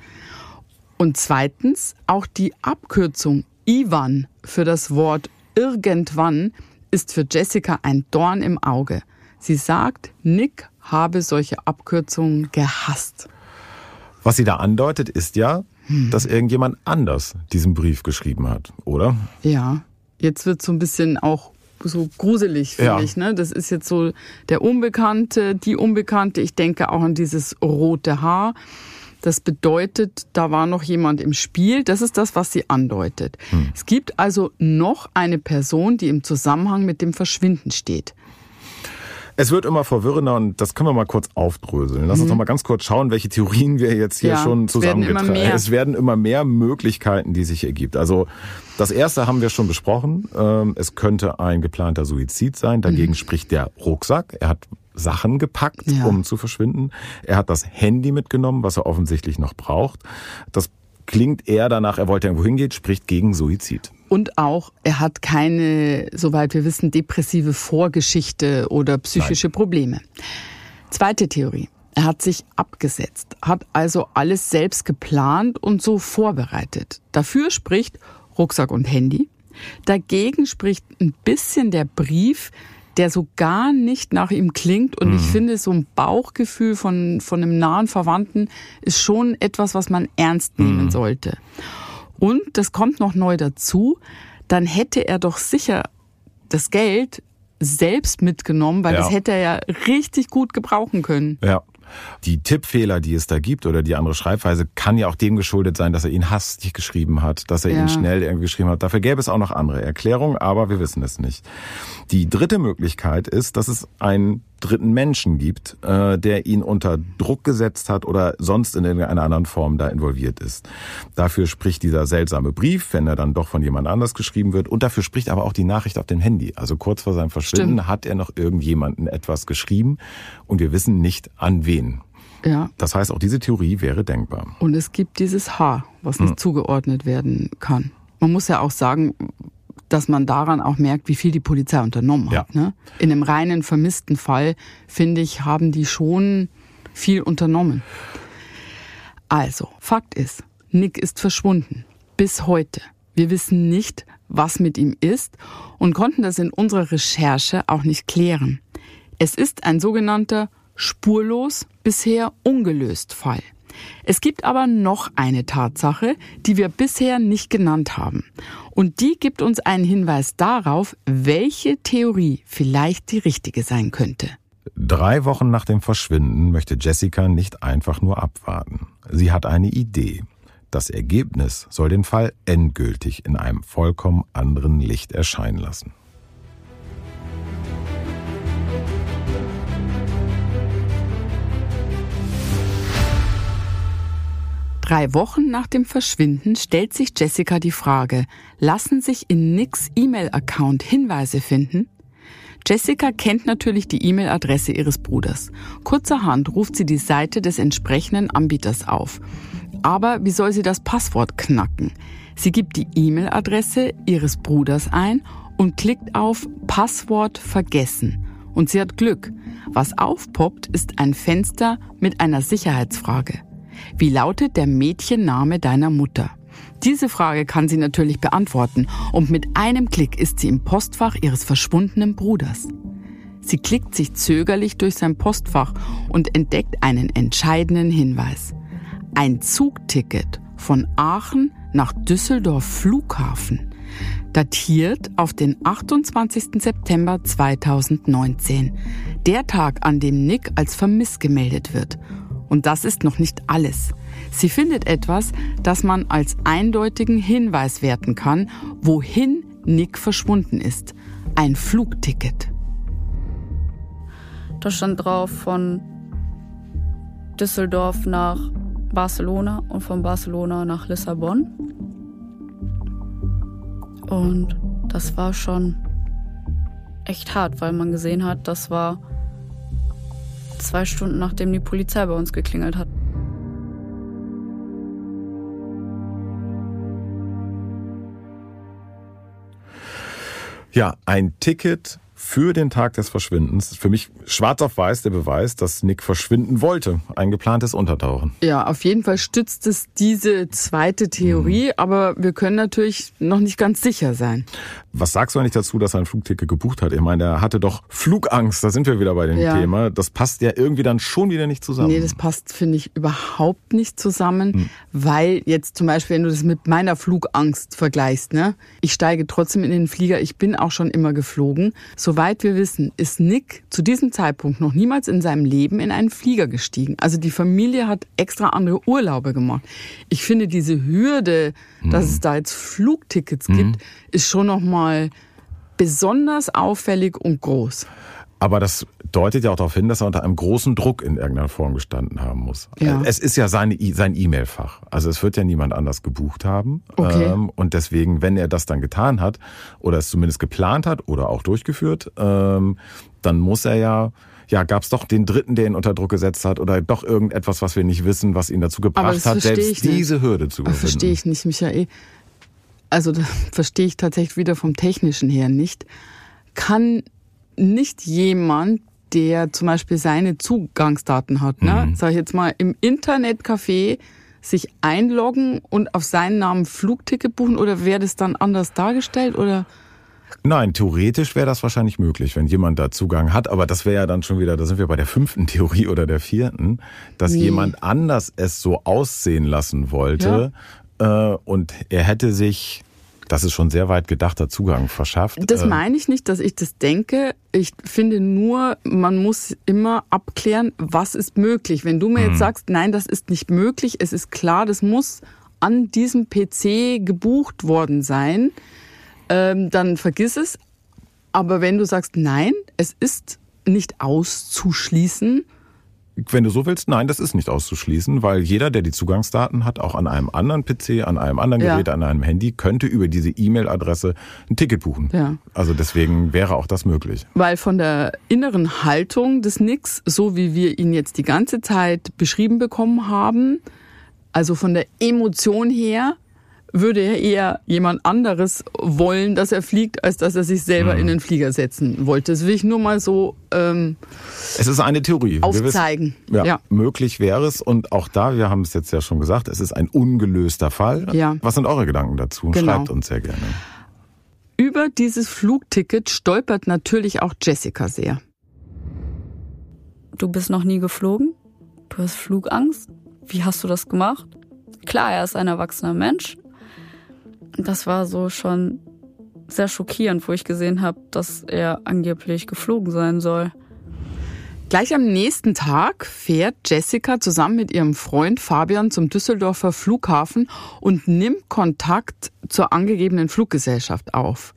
Und zweitens, auch die Abkürzung Ivan für das Wort irgendwann ist für Jessica ein Dorn im Auge. Sie sagt, Nick habe solche Abkürzungen gehasst. Was sie da andeutet, ist ja, hm. dass irgendjemand anders diesen Brief geschrieben hat, oder? Ja, jetzt wird so ein bisschen auch so gruselig, finde ja. ich. Ne? Das ist jetzt so der Unbekannte, die Unbekannte. Ich denke auch an dieses rote Haar. Das bedeutet, da war noch jemand im Spiel. Das ist das, was sie andeutet. Hm. Es gibt also noch eine Person, die im Zusammenhang mit dem Verschwinden steht. Es wird immer verwirrender und das können wir mal kurz aufdröseln. Lass mhm. uns noch mal ganz kurz schauen, welche Theorien wir jetzt hier ja, schon zusammengetragen haben. Es werden immer mehr Möglichkeiten, die sich ergibt. Also das erste haben wir schon besprochen. Ähm, es könnte ein geplanter Suizid sein. Dagegen mhm. spricht der Rucksack. Er hat Sachen gepackt, ja. um zu verschwinden. Er hat das Handy mitgenommen, was er offensichtlich noch braucht. Das klingt eher danach, er wollte irgendwo hingehen, spricht gegen Suizid. Und auch, er hat keine, soweit wir wissen, depressive Vorgeschichte oder psychische Nein. Probleme. Zweite Theorie. Er hat sich abgesetzt, hat also alles selbst geplant und so vorbereitet. Dafür spricht Rucksack und Handy. Dagegen spricht ein bisschen der Brief, der so gar nicht nach ihm klingt. Und mhm. ich finde, so ein Bauchgefühl von, von einem nahen Verwandten ist schon etwas, was man ernst nehmen mhm. sollte. Und das kommt noch neu dazu, dann hätte er doch sicher das Geld selbst mitgenommen, weil ja. das hätte er ja richtig gut gebrauchen können. Ja. Die Tippfehler, die es da gibt oder die andere Schreibweise, kann ja auch dem geschuldet sein, dass er ihn hastig geschrieben hat, dass er ja. ihn schnell irgendwie geschrieben hat. Dafür gäbe es auch noch andere Erklärungen, aber wir wissen es nicht. Die dritte Möglichkeit ist, dass es einen dritten Menschen gibt, äh, der ihn unter Druck gesetzt hat oder sonst in irgendeiner anderen Form da involviert ist. Dafür spricht dieser seltsame Brief, wenn er dann doch von jemand anders geschrieben wird. Und dafür spricht aber auch die Nachricht auf dem Handy. Also kurz vor seinem Verschwinden Stimmt. hat er noch irgendjemanden etwas geschrieben und wir wissen nicht an wen. Ja. Das heißt, auch diese Theorie wäre denkbar. Und es gibt dieses H, was nicht hm. zugeordnet werden kann. Man muss ja auch sagen, dass man daran auch merkt, wie viel die Polizei unternommen ja. hat. Ne? In einem reinen vermissten Fall, finde ich, haben die schon viel unternommen. Also, Fakt ist, Nick ist verschwunden. Bis heute. Wir wissen nicht, was mit ihm ist und konnten das in unserer Recherche auch nicht klären. Es ist ein sogenannter spurlos bisher ungelöst Fall. Es gibt aber noch eine Tatsache, die wir bisher nicht genannt haben. Und die gibt uns einen Hinweis darauf, welche Theorie vielleicht die richtige sein könnte. Drei Wochen nach dem Verschwinden möchte Jessica nicht einfach nur abwarten. Sie hat eine Idee. Das Ergebnis soll den Fall endgültig in einem vollkommen anderen Licht erscheinen lassen. Drei Wochen nach dem Verschwinden stellt sich Jessica die Frage, lassen sich in Nicks E-Mail-Account Hinweise finden? Jessica kennt natürlich die E-Mail-Adresse ihres Bruders. Kurzerhand ruft sie die Seite des entsprechenden Anbieters auf. Aber wie soll sie das Passwort knacken? Sie gibt die E-Mail-Adresse ihres Bruders ein und klickt auf Passwort vergessen. Und sie hat Glück. Was aufpoppt, ist ein Fenster mit einer Sicherheitsfrage. Wie lautet der Mädchenname deiner Mutter? Diese Frage kann sie natürlich beantworten und mit einem Klick ist sie im Postfach ihres verschwundenen Bruders. Sie klickt sich zögerlich durch sein Postfach und entdeckt einen entscheidenden Hinweis. Ein Zugticket von Aachen nach Düsseldorf Flughafen, datiert auf den 28. September 2019, der Tag, an dem Nick als vermisst gemeldet wird und das ist noch nicht alles. Sie findet etwas, das man als eindeutigen Hinweis werten kann, wohin Nick verschwunden ist. Ein Flugticket. Da stand drauf von Düsseldorf nach Barcelona und von Barcelona nach Lissabon. Und das war schon echt hart, weil man gesehen hat, das war zwei Stunden nachdem die Polizei bei uns geklingelt hat. Ja, ein Ticket für den Tag des Verschwindens. Für mich schwarz auf weiß der Beweis, dass Nick verschwinden wollte. Ein geplantes Untertauchen. Ja, auf jeden Fall stützt es diese zweite Theorie, mhm. aber wir können natürlich noch nicht ganz sicher sein. Was sagst du eigentlich dazu, dass er ein Flugticket gebucht hat? Ich meine, er hatte doch Flugangst, da sind wir wieder bei dem ja. Thema. Das passt ja irgendwie dann schon wieder nicht zusammen. Nee, das passt, finde ich, überhaupt nicht zusammen, mhm. weil jetzt zum Beispiel, wenn du das mit meiner Flugangst vergleichst, ne? Ich steige trotzdem in den Flieger, ich bin auch schon immer geflogen. So Soweit wir wissen, ist Nick zu diesem Zeitpunkt noch niemals in seinem Leben in einen Flieger gestiegen. Also die Familie hat extra andere Urlaube gemacht. Ich finde diese Hürde, mhm. dass es da jetzt Flugtickets mhm. gibt, ist schon noch mal besonders auffällig und groß. Aber das deutet ja auch darauf hin, dass er unter einem großen Druck in irgendeiner Form gestanden haben muss. Ja. Es ist ja seine, sein E-Mail-Fach. Also es wird ja niemand anders gebucht haben. Okay. Ähm, und deswegen, wenn er das dann getan hat oder es zumindest geplant hat oder auch durchgeführt, ähm, dann muss er ja ja, gab es doch den Dritten, der ihn unter Druck gesetzt hat oder doch irgendetwas, was wir nicht wissen, was ihn dazu gebracht hat, selbst diese Hürde zu überwinden. Das verstehe ich nicht, Michael. Also das verstehe ich tatsächlich wieder vom Technischen her nicht. Kann nicht jemand, der zum Beispiel seine Zugangsdaten hat, ne? Mhm. sag ich jetzt mal, im Internetcafé sich einloggen und auf seinen Namen Flugticket buchen oder wäre das dann anders dargestellt oder? Nein, theoretisch wäre das wahrscheinlich möglich, wenn jemand da Zugang hat, aber das wäre ja dann schon wieder, da sind wir bei der fünften Theorie oder der vierten, dass nee. jemand anders es so aussehen lassen wollte ja. äh, und er hätte sich das ist schon sehr weit gedachter Zugang verschafft. Das äh, meine ich nicht, dass ich das denke. Ich finde nur, man muss immer abklären, was ist möglich. Wenn du mir jetzt mhm. sagst, nein, das ist nicht möglich, es ist klar, das muss an diesem PC gebucht worden sein, ähm, dann vergiss es. Aber wenn du sagst, nein, es ist nicht auszuschließen, wenn du so willst, nein, das ist nicht auszuschließen, weil jeder, der die Zugangsdaten hat, auch an einem anderen PC, an einem anderen Gerät, ja. an einem Handy, könnte über diese E-Mail-Adresse ein Ticket buchen. Ja. Also deswegen wäre auch das möglich. Weil von der inneren Haltung des Nix, so wie wir ihn jetzt die ganze Zeit beschrieben bekommen haben, also von der Emotion her, würde er eher jemand anderes wollen, dass er fliegt, als dass er sich selber mhm. in den Flieger setzen wollte. Das will ich nur mal so ähm, Es ist eine Theorie. Aufzeigen. Wissen, ja, ja, Möglich wäre es. Und auch da, wir haben es jetzt ja schon gesagt, es ist ein ungelöster Fall. Ja. Was sind eure Gedanken dazu? Genau. Schreibt uns sehr gerne. Über dieses Flugticket stolpert natürlich auch Jessica sehr. Du bist noch nie geflogen? Du hast Flugangst? Wie hast du das gemacht? Klar, er ist ein erwachsener Mensch, das war so schon sehr schockierend, wo ich gesehen habe, dass er angeblich geflogen sein soll. Gleich am nächsten Tag fährt Jessica zusammen mit ihrem Freund Fabian zum Düsseldorfer Flughafen und nimmt Kontakt zur angegebenen Fluggesellschaft auf.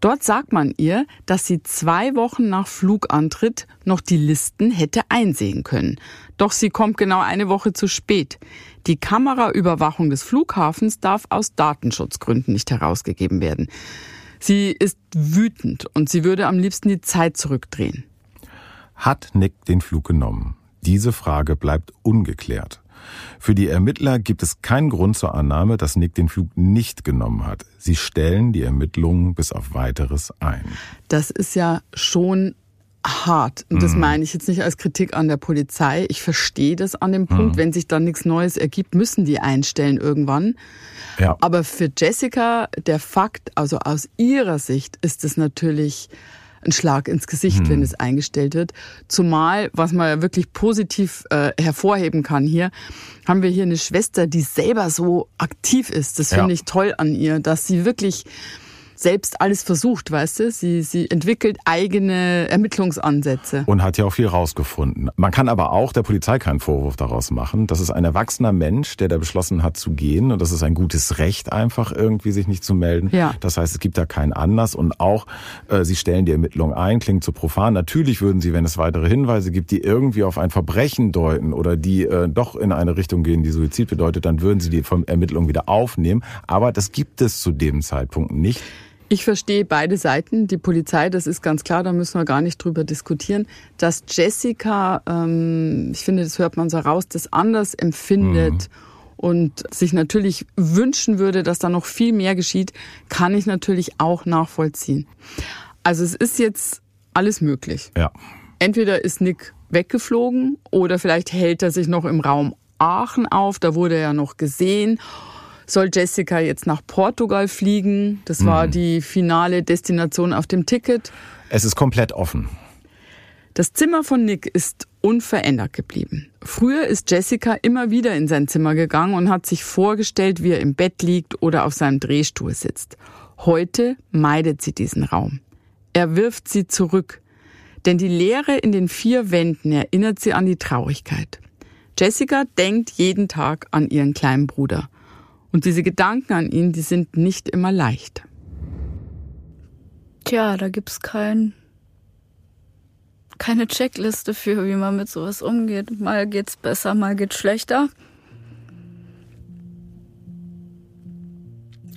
Dort sagt man ihr, dass sie zwei Wochen nach Flugantritt noch die Listen hätte einsehen können. Doch sie kommt genau eine Woche zu spät. Die Kameraüberwachung des Flughafens darf aus Datenschutzgründen nicht herausgegeben werden. Sie ist wütend und sie würde am liebsten die Zeit zurückdrehen. Hat Nick den Flug genommen? Diese Frage bleibt ungeklärt. Für die Ermittler gibt es keinen Grund zur Annahme, dass Nick den Flug nicht genommen hat. Sie stellen die Ermittlungen bis auf weiteres ein. Das ist ja schon hart. Und das mhm. meine ich jetzt nicht als Kritik an der Polizei. Ich verstehe das an dem Punkt. Mhm. Wenn sich dann nichts Neues ergibt, müssen die einstellen irgendwann. Ja. Aber für Jessica, der Fakt, also aus ihrer Sicht, ist es natürlich ein Schlag ins Gesicht, mhm. wenn es eingestellt wird. Zumal, was man ja wirklich positiv äh, hervorheben kann hier, haben wir hier eine Schwester, die selber so aktiv ist. Das finde ja. ich toll an ihr, dass sie wirklich selbst alles versucht, weißt du? Sie, sie entwickelt eigene Ermittlungsansätze. Und hat ja auch viel rausgefunden. Man kann aber auch der Polizei keinen Vorwurf daraus machen. Das ist ein erwachsener Mensch, der da beschlossen hat zu gehen. Und das ist ein gutes Recht, einfach irgendwie sich nicht zu melden. Ja. Das heißt, es gibt da keinen Anlass. Und auch, äh, sie stellen die Ermittlung ein, klingt zu profan. Natürlich würden sie, wenn es weitere Hinweise gibt, die irgendwie auf ein Verbrechen deuten oder die äh, doch in eine Richtung gehen, die Suizid bedeutet, dann würden sie die Ermittlung wieder aufnehmen. Aber das gibt es zu dem Zeitpunkt nicht. Ich verstehe beide Seiten. Die Polizei, das ist ganz klar, da müssen wir gar nicht drüber diskutieren. Dass Jessica, ähm, ich finde, das hört man so raus, das anders empfindet. Mhm. Und sich natürlich wünschen würde, dass da noch viel mehr geschieht, kann ich natürlich auch nachvollziehen. Also es ist jetzt alles möglich. Ja. Entweder ist Nick weggeflogen oder vielleicht hält er sich noch im Raum Aachen auf, da wurde er noch gesehen. Soll Jessica jetzt nach Portugal fliegen? Das war die finale Destination auf dem Ticket. Es ist komplett offen. Das Zimmer von Nick ist unverändert geblieben. Früher ist Jessica immer wieder in sein Zimmer gegangen und hat sich vorgestellt, wie er im Bett liegt oder auf seinem Drehstuhl sitzt. Heute meidet sie diesen Raum. Er wirft sie zurück, denn die Leere in den vier Wänden erinnert sie an die Traurigkeit. Jessica denkt jeden Tag an ihren kleinen Bruder. Und diese Gedanken an ihn, die sind nicht immer leicht. Tja, da gibt's kein, keine Checkliste für, wie man mit sowas umgeht. Mal geht's besser, mal geht's schlechter.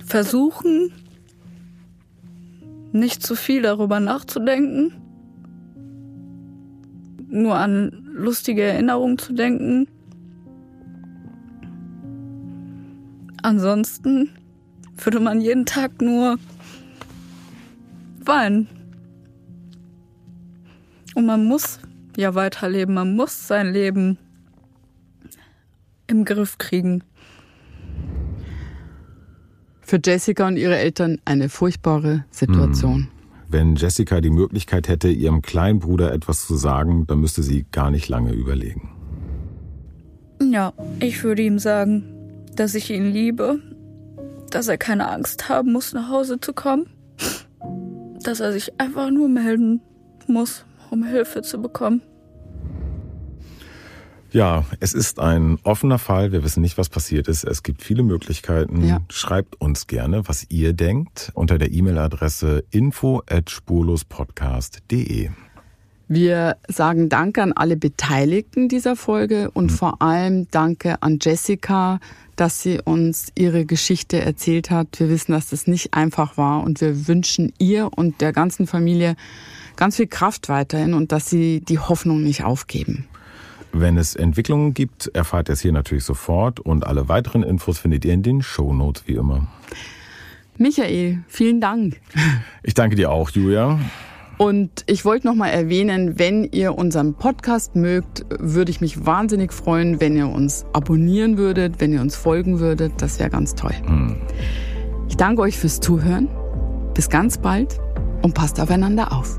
Versuchen, nicht zu viel darüber nachzudenken. Nur an lustige Erinnerungen zu denken. Ansonsten würde man jeden Tag nur weinen. Und man muss ja weiterleben, man muss sein Leben im Griff kriegen. Für Jessica und ihre Eltern eine furchtbare Situation. Wenn Jessica die Möglichkeit hätte, ihrem kleinen Bruder etwas zu sagen, dann müsste sie gar nicht lange überlegen. Ja, ich würde ihm sagen, dass ich ihn liebe, dass er keine Angst haben muss, nach Hause zu kommen, dass er sich einfach nur melden muss, um Hilfe zu bekommen. Ja, es ist ein offener Fall. Wir wissen nicht, was passiert ist. Es gibt viele Möglichkeiten. Ja. Schreibt uns gerne, was ihr denkt, unter der E-Mail-Adresse info@spurlospodcast.de. Wir sagen Danke an alle Beteiligten dieser Folge und vor allem Danke an Jessica, dass sie uns ihre Geschichte erzählt hat. Wir wissen, dass das nicht einfach war und wir wünschen ihr und der ganzen Familie ganz viel Kraft weiterhin und dass sie die Hoffnung nicht aufgeben. Wenn es Entwicklungen gibt, erfahrt ihr es hier natürlich sofort und alle weiteren Infos findet ihr in den Shownotes wie immer. Michael, vielen Dank. Ich danke dir auch, Julia. Und ich wollte noch mal erwähnen, wenn ihr unseren Podcast mögt, würde ich mich wahnsinnig freuen, wenn ihr uns abonnieren würdet, wenn ihr uns folgen würdet. Das wäre ganz toll. Ich danke euch fürs Zuhören. Bis ganz bald und passt aufeinander auf.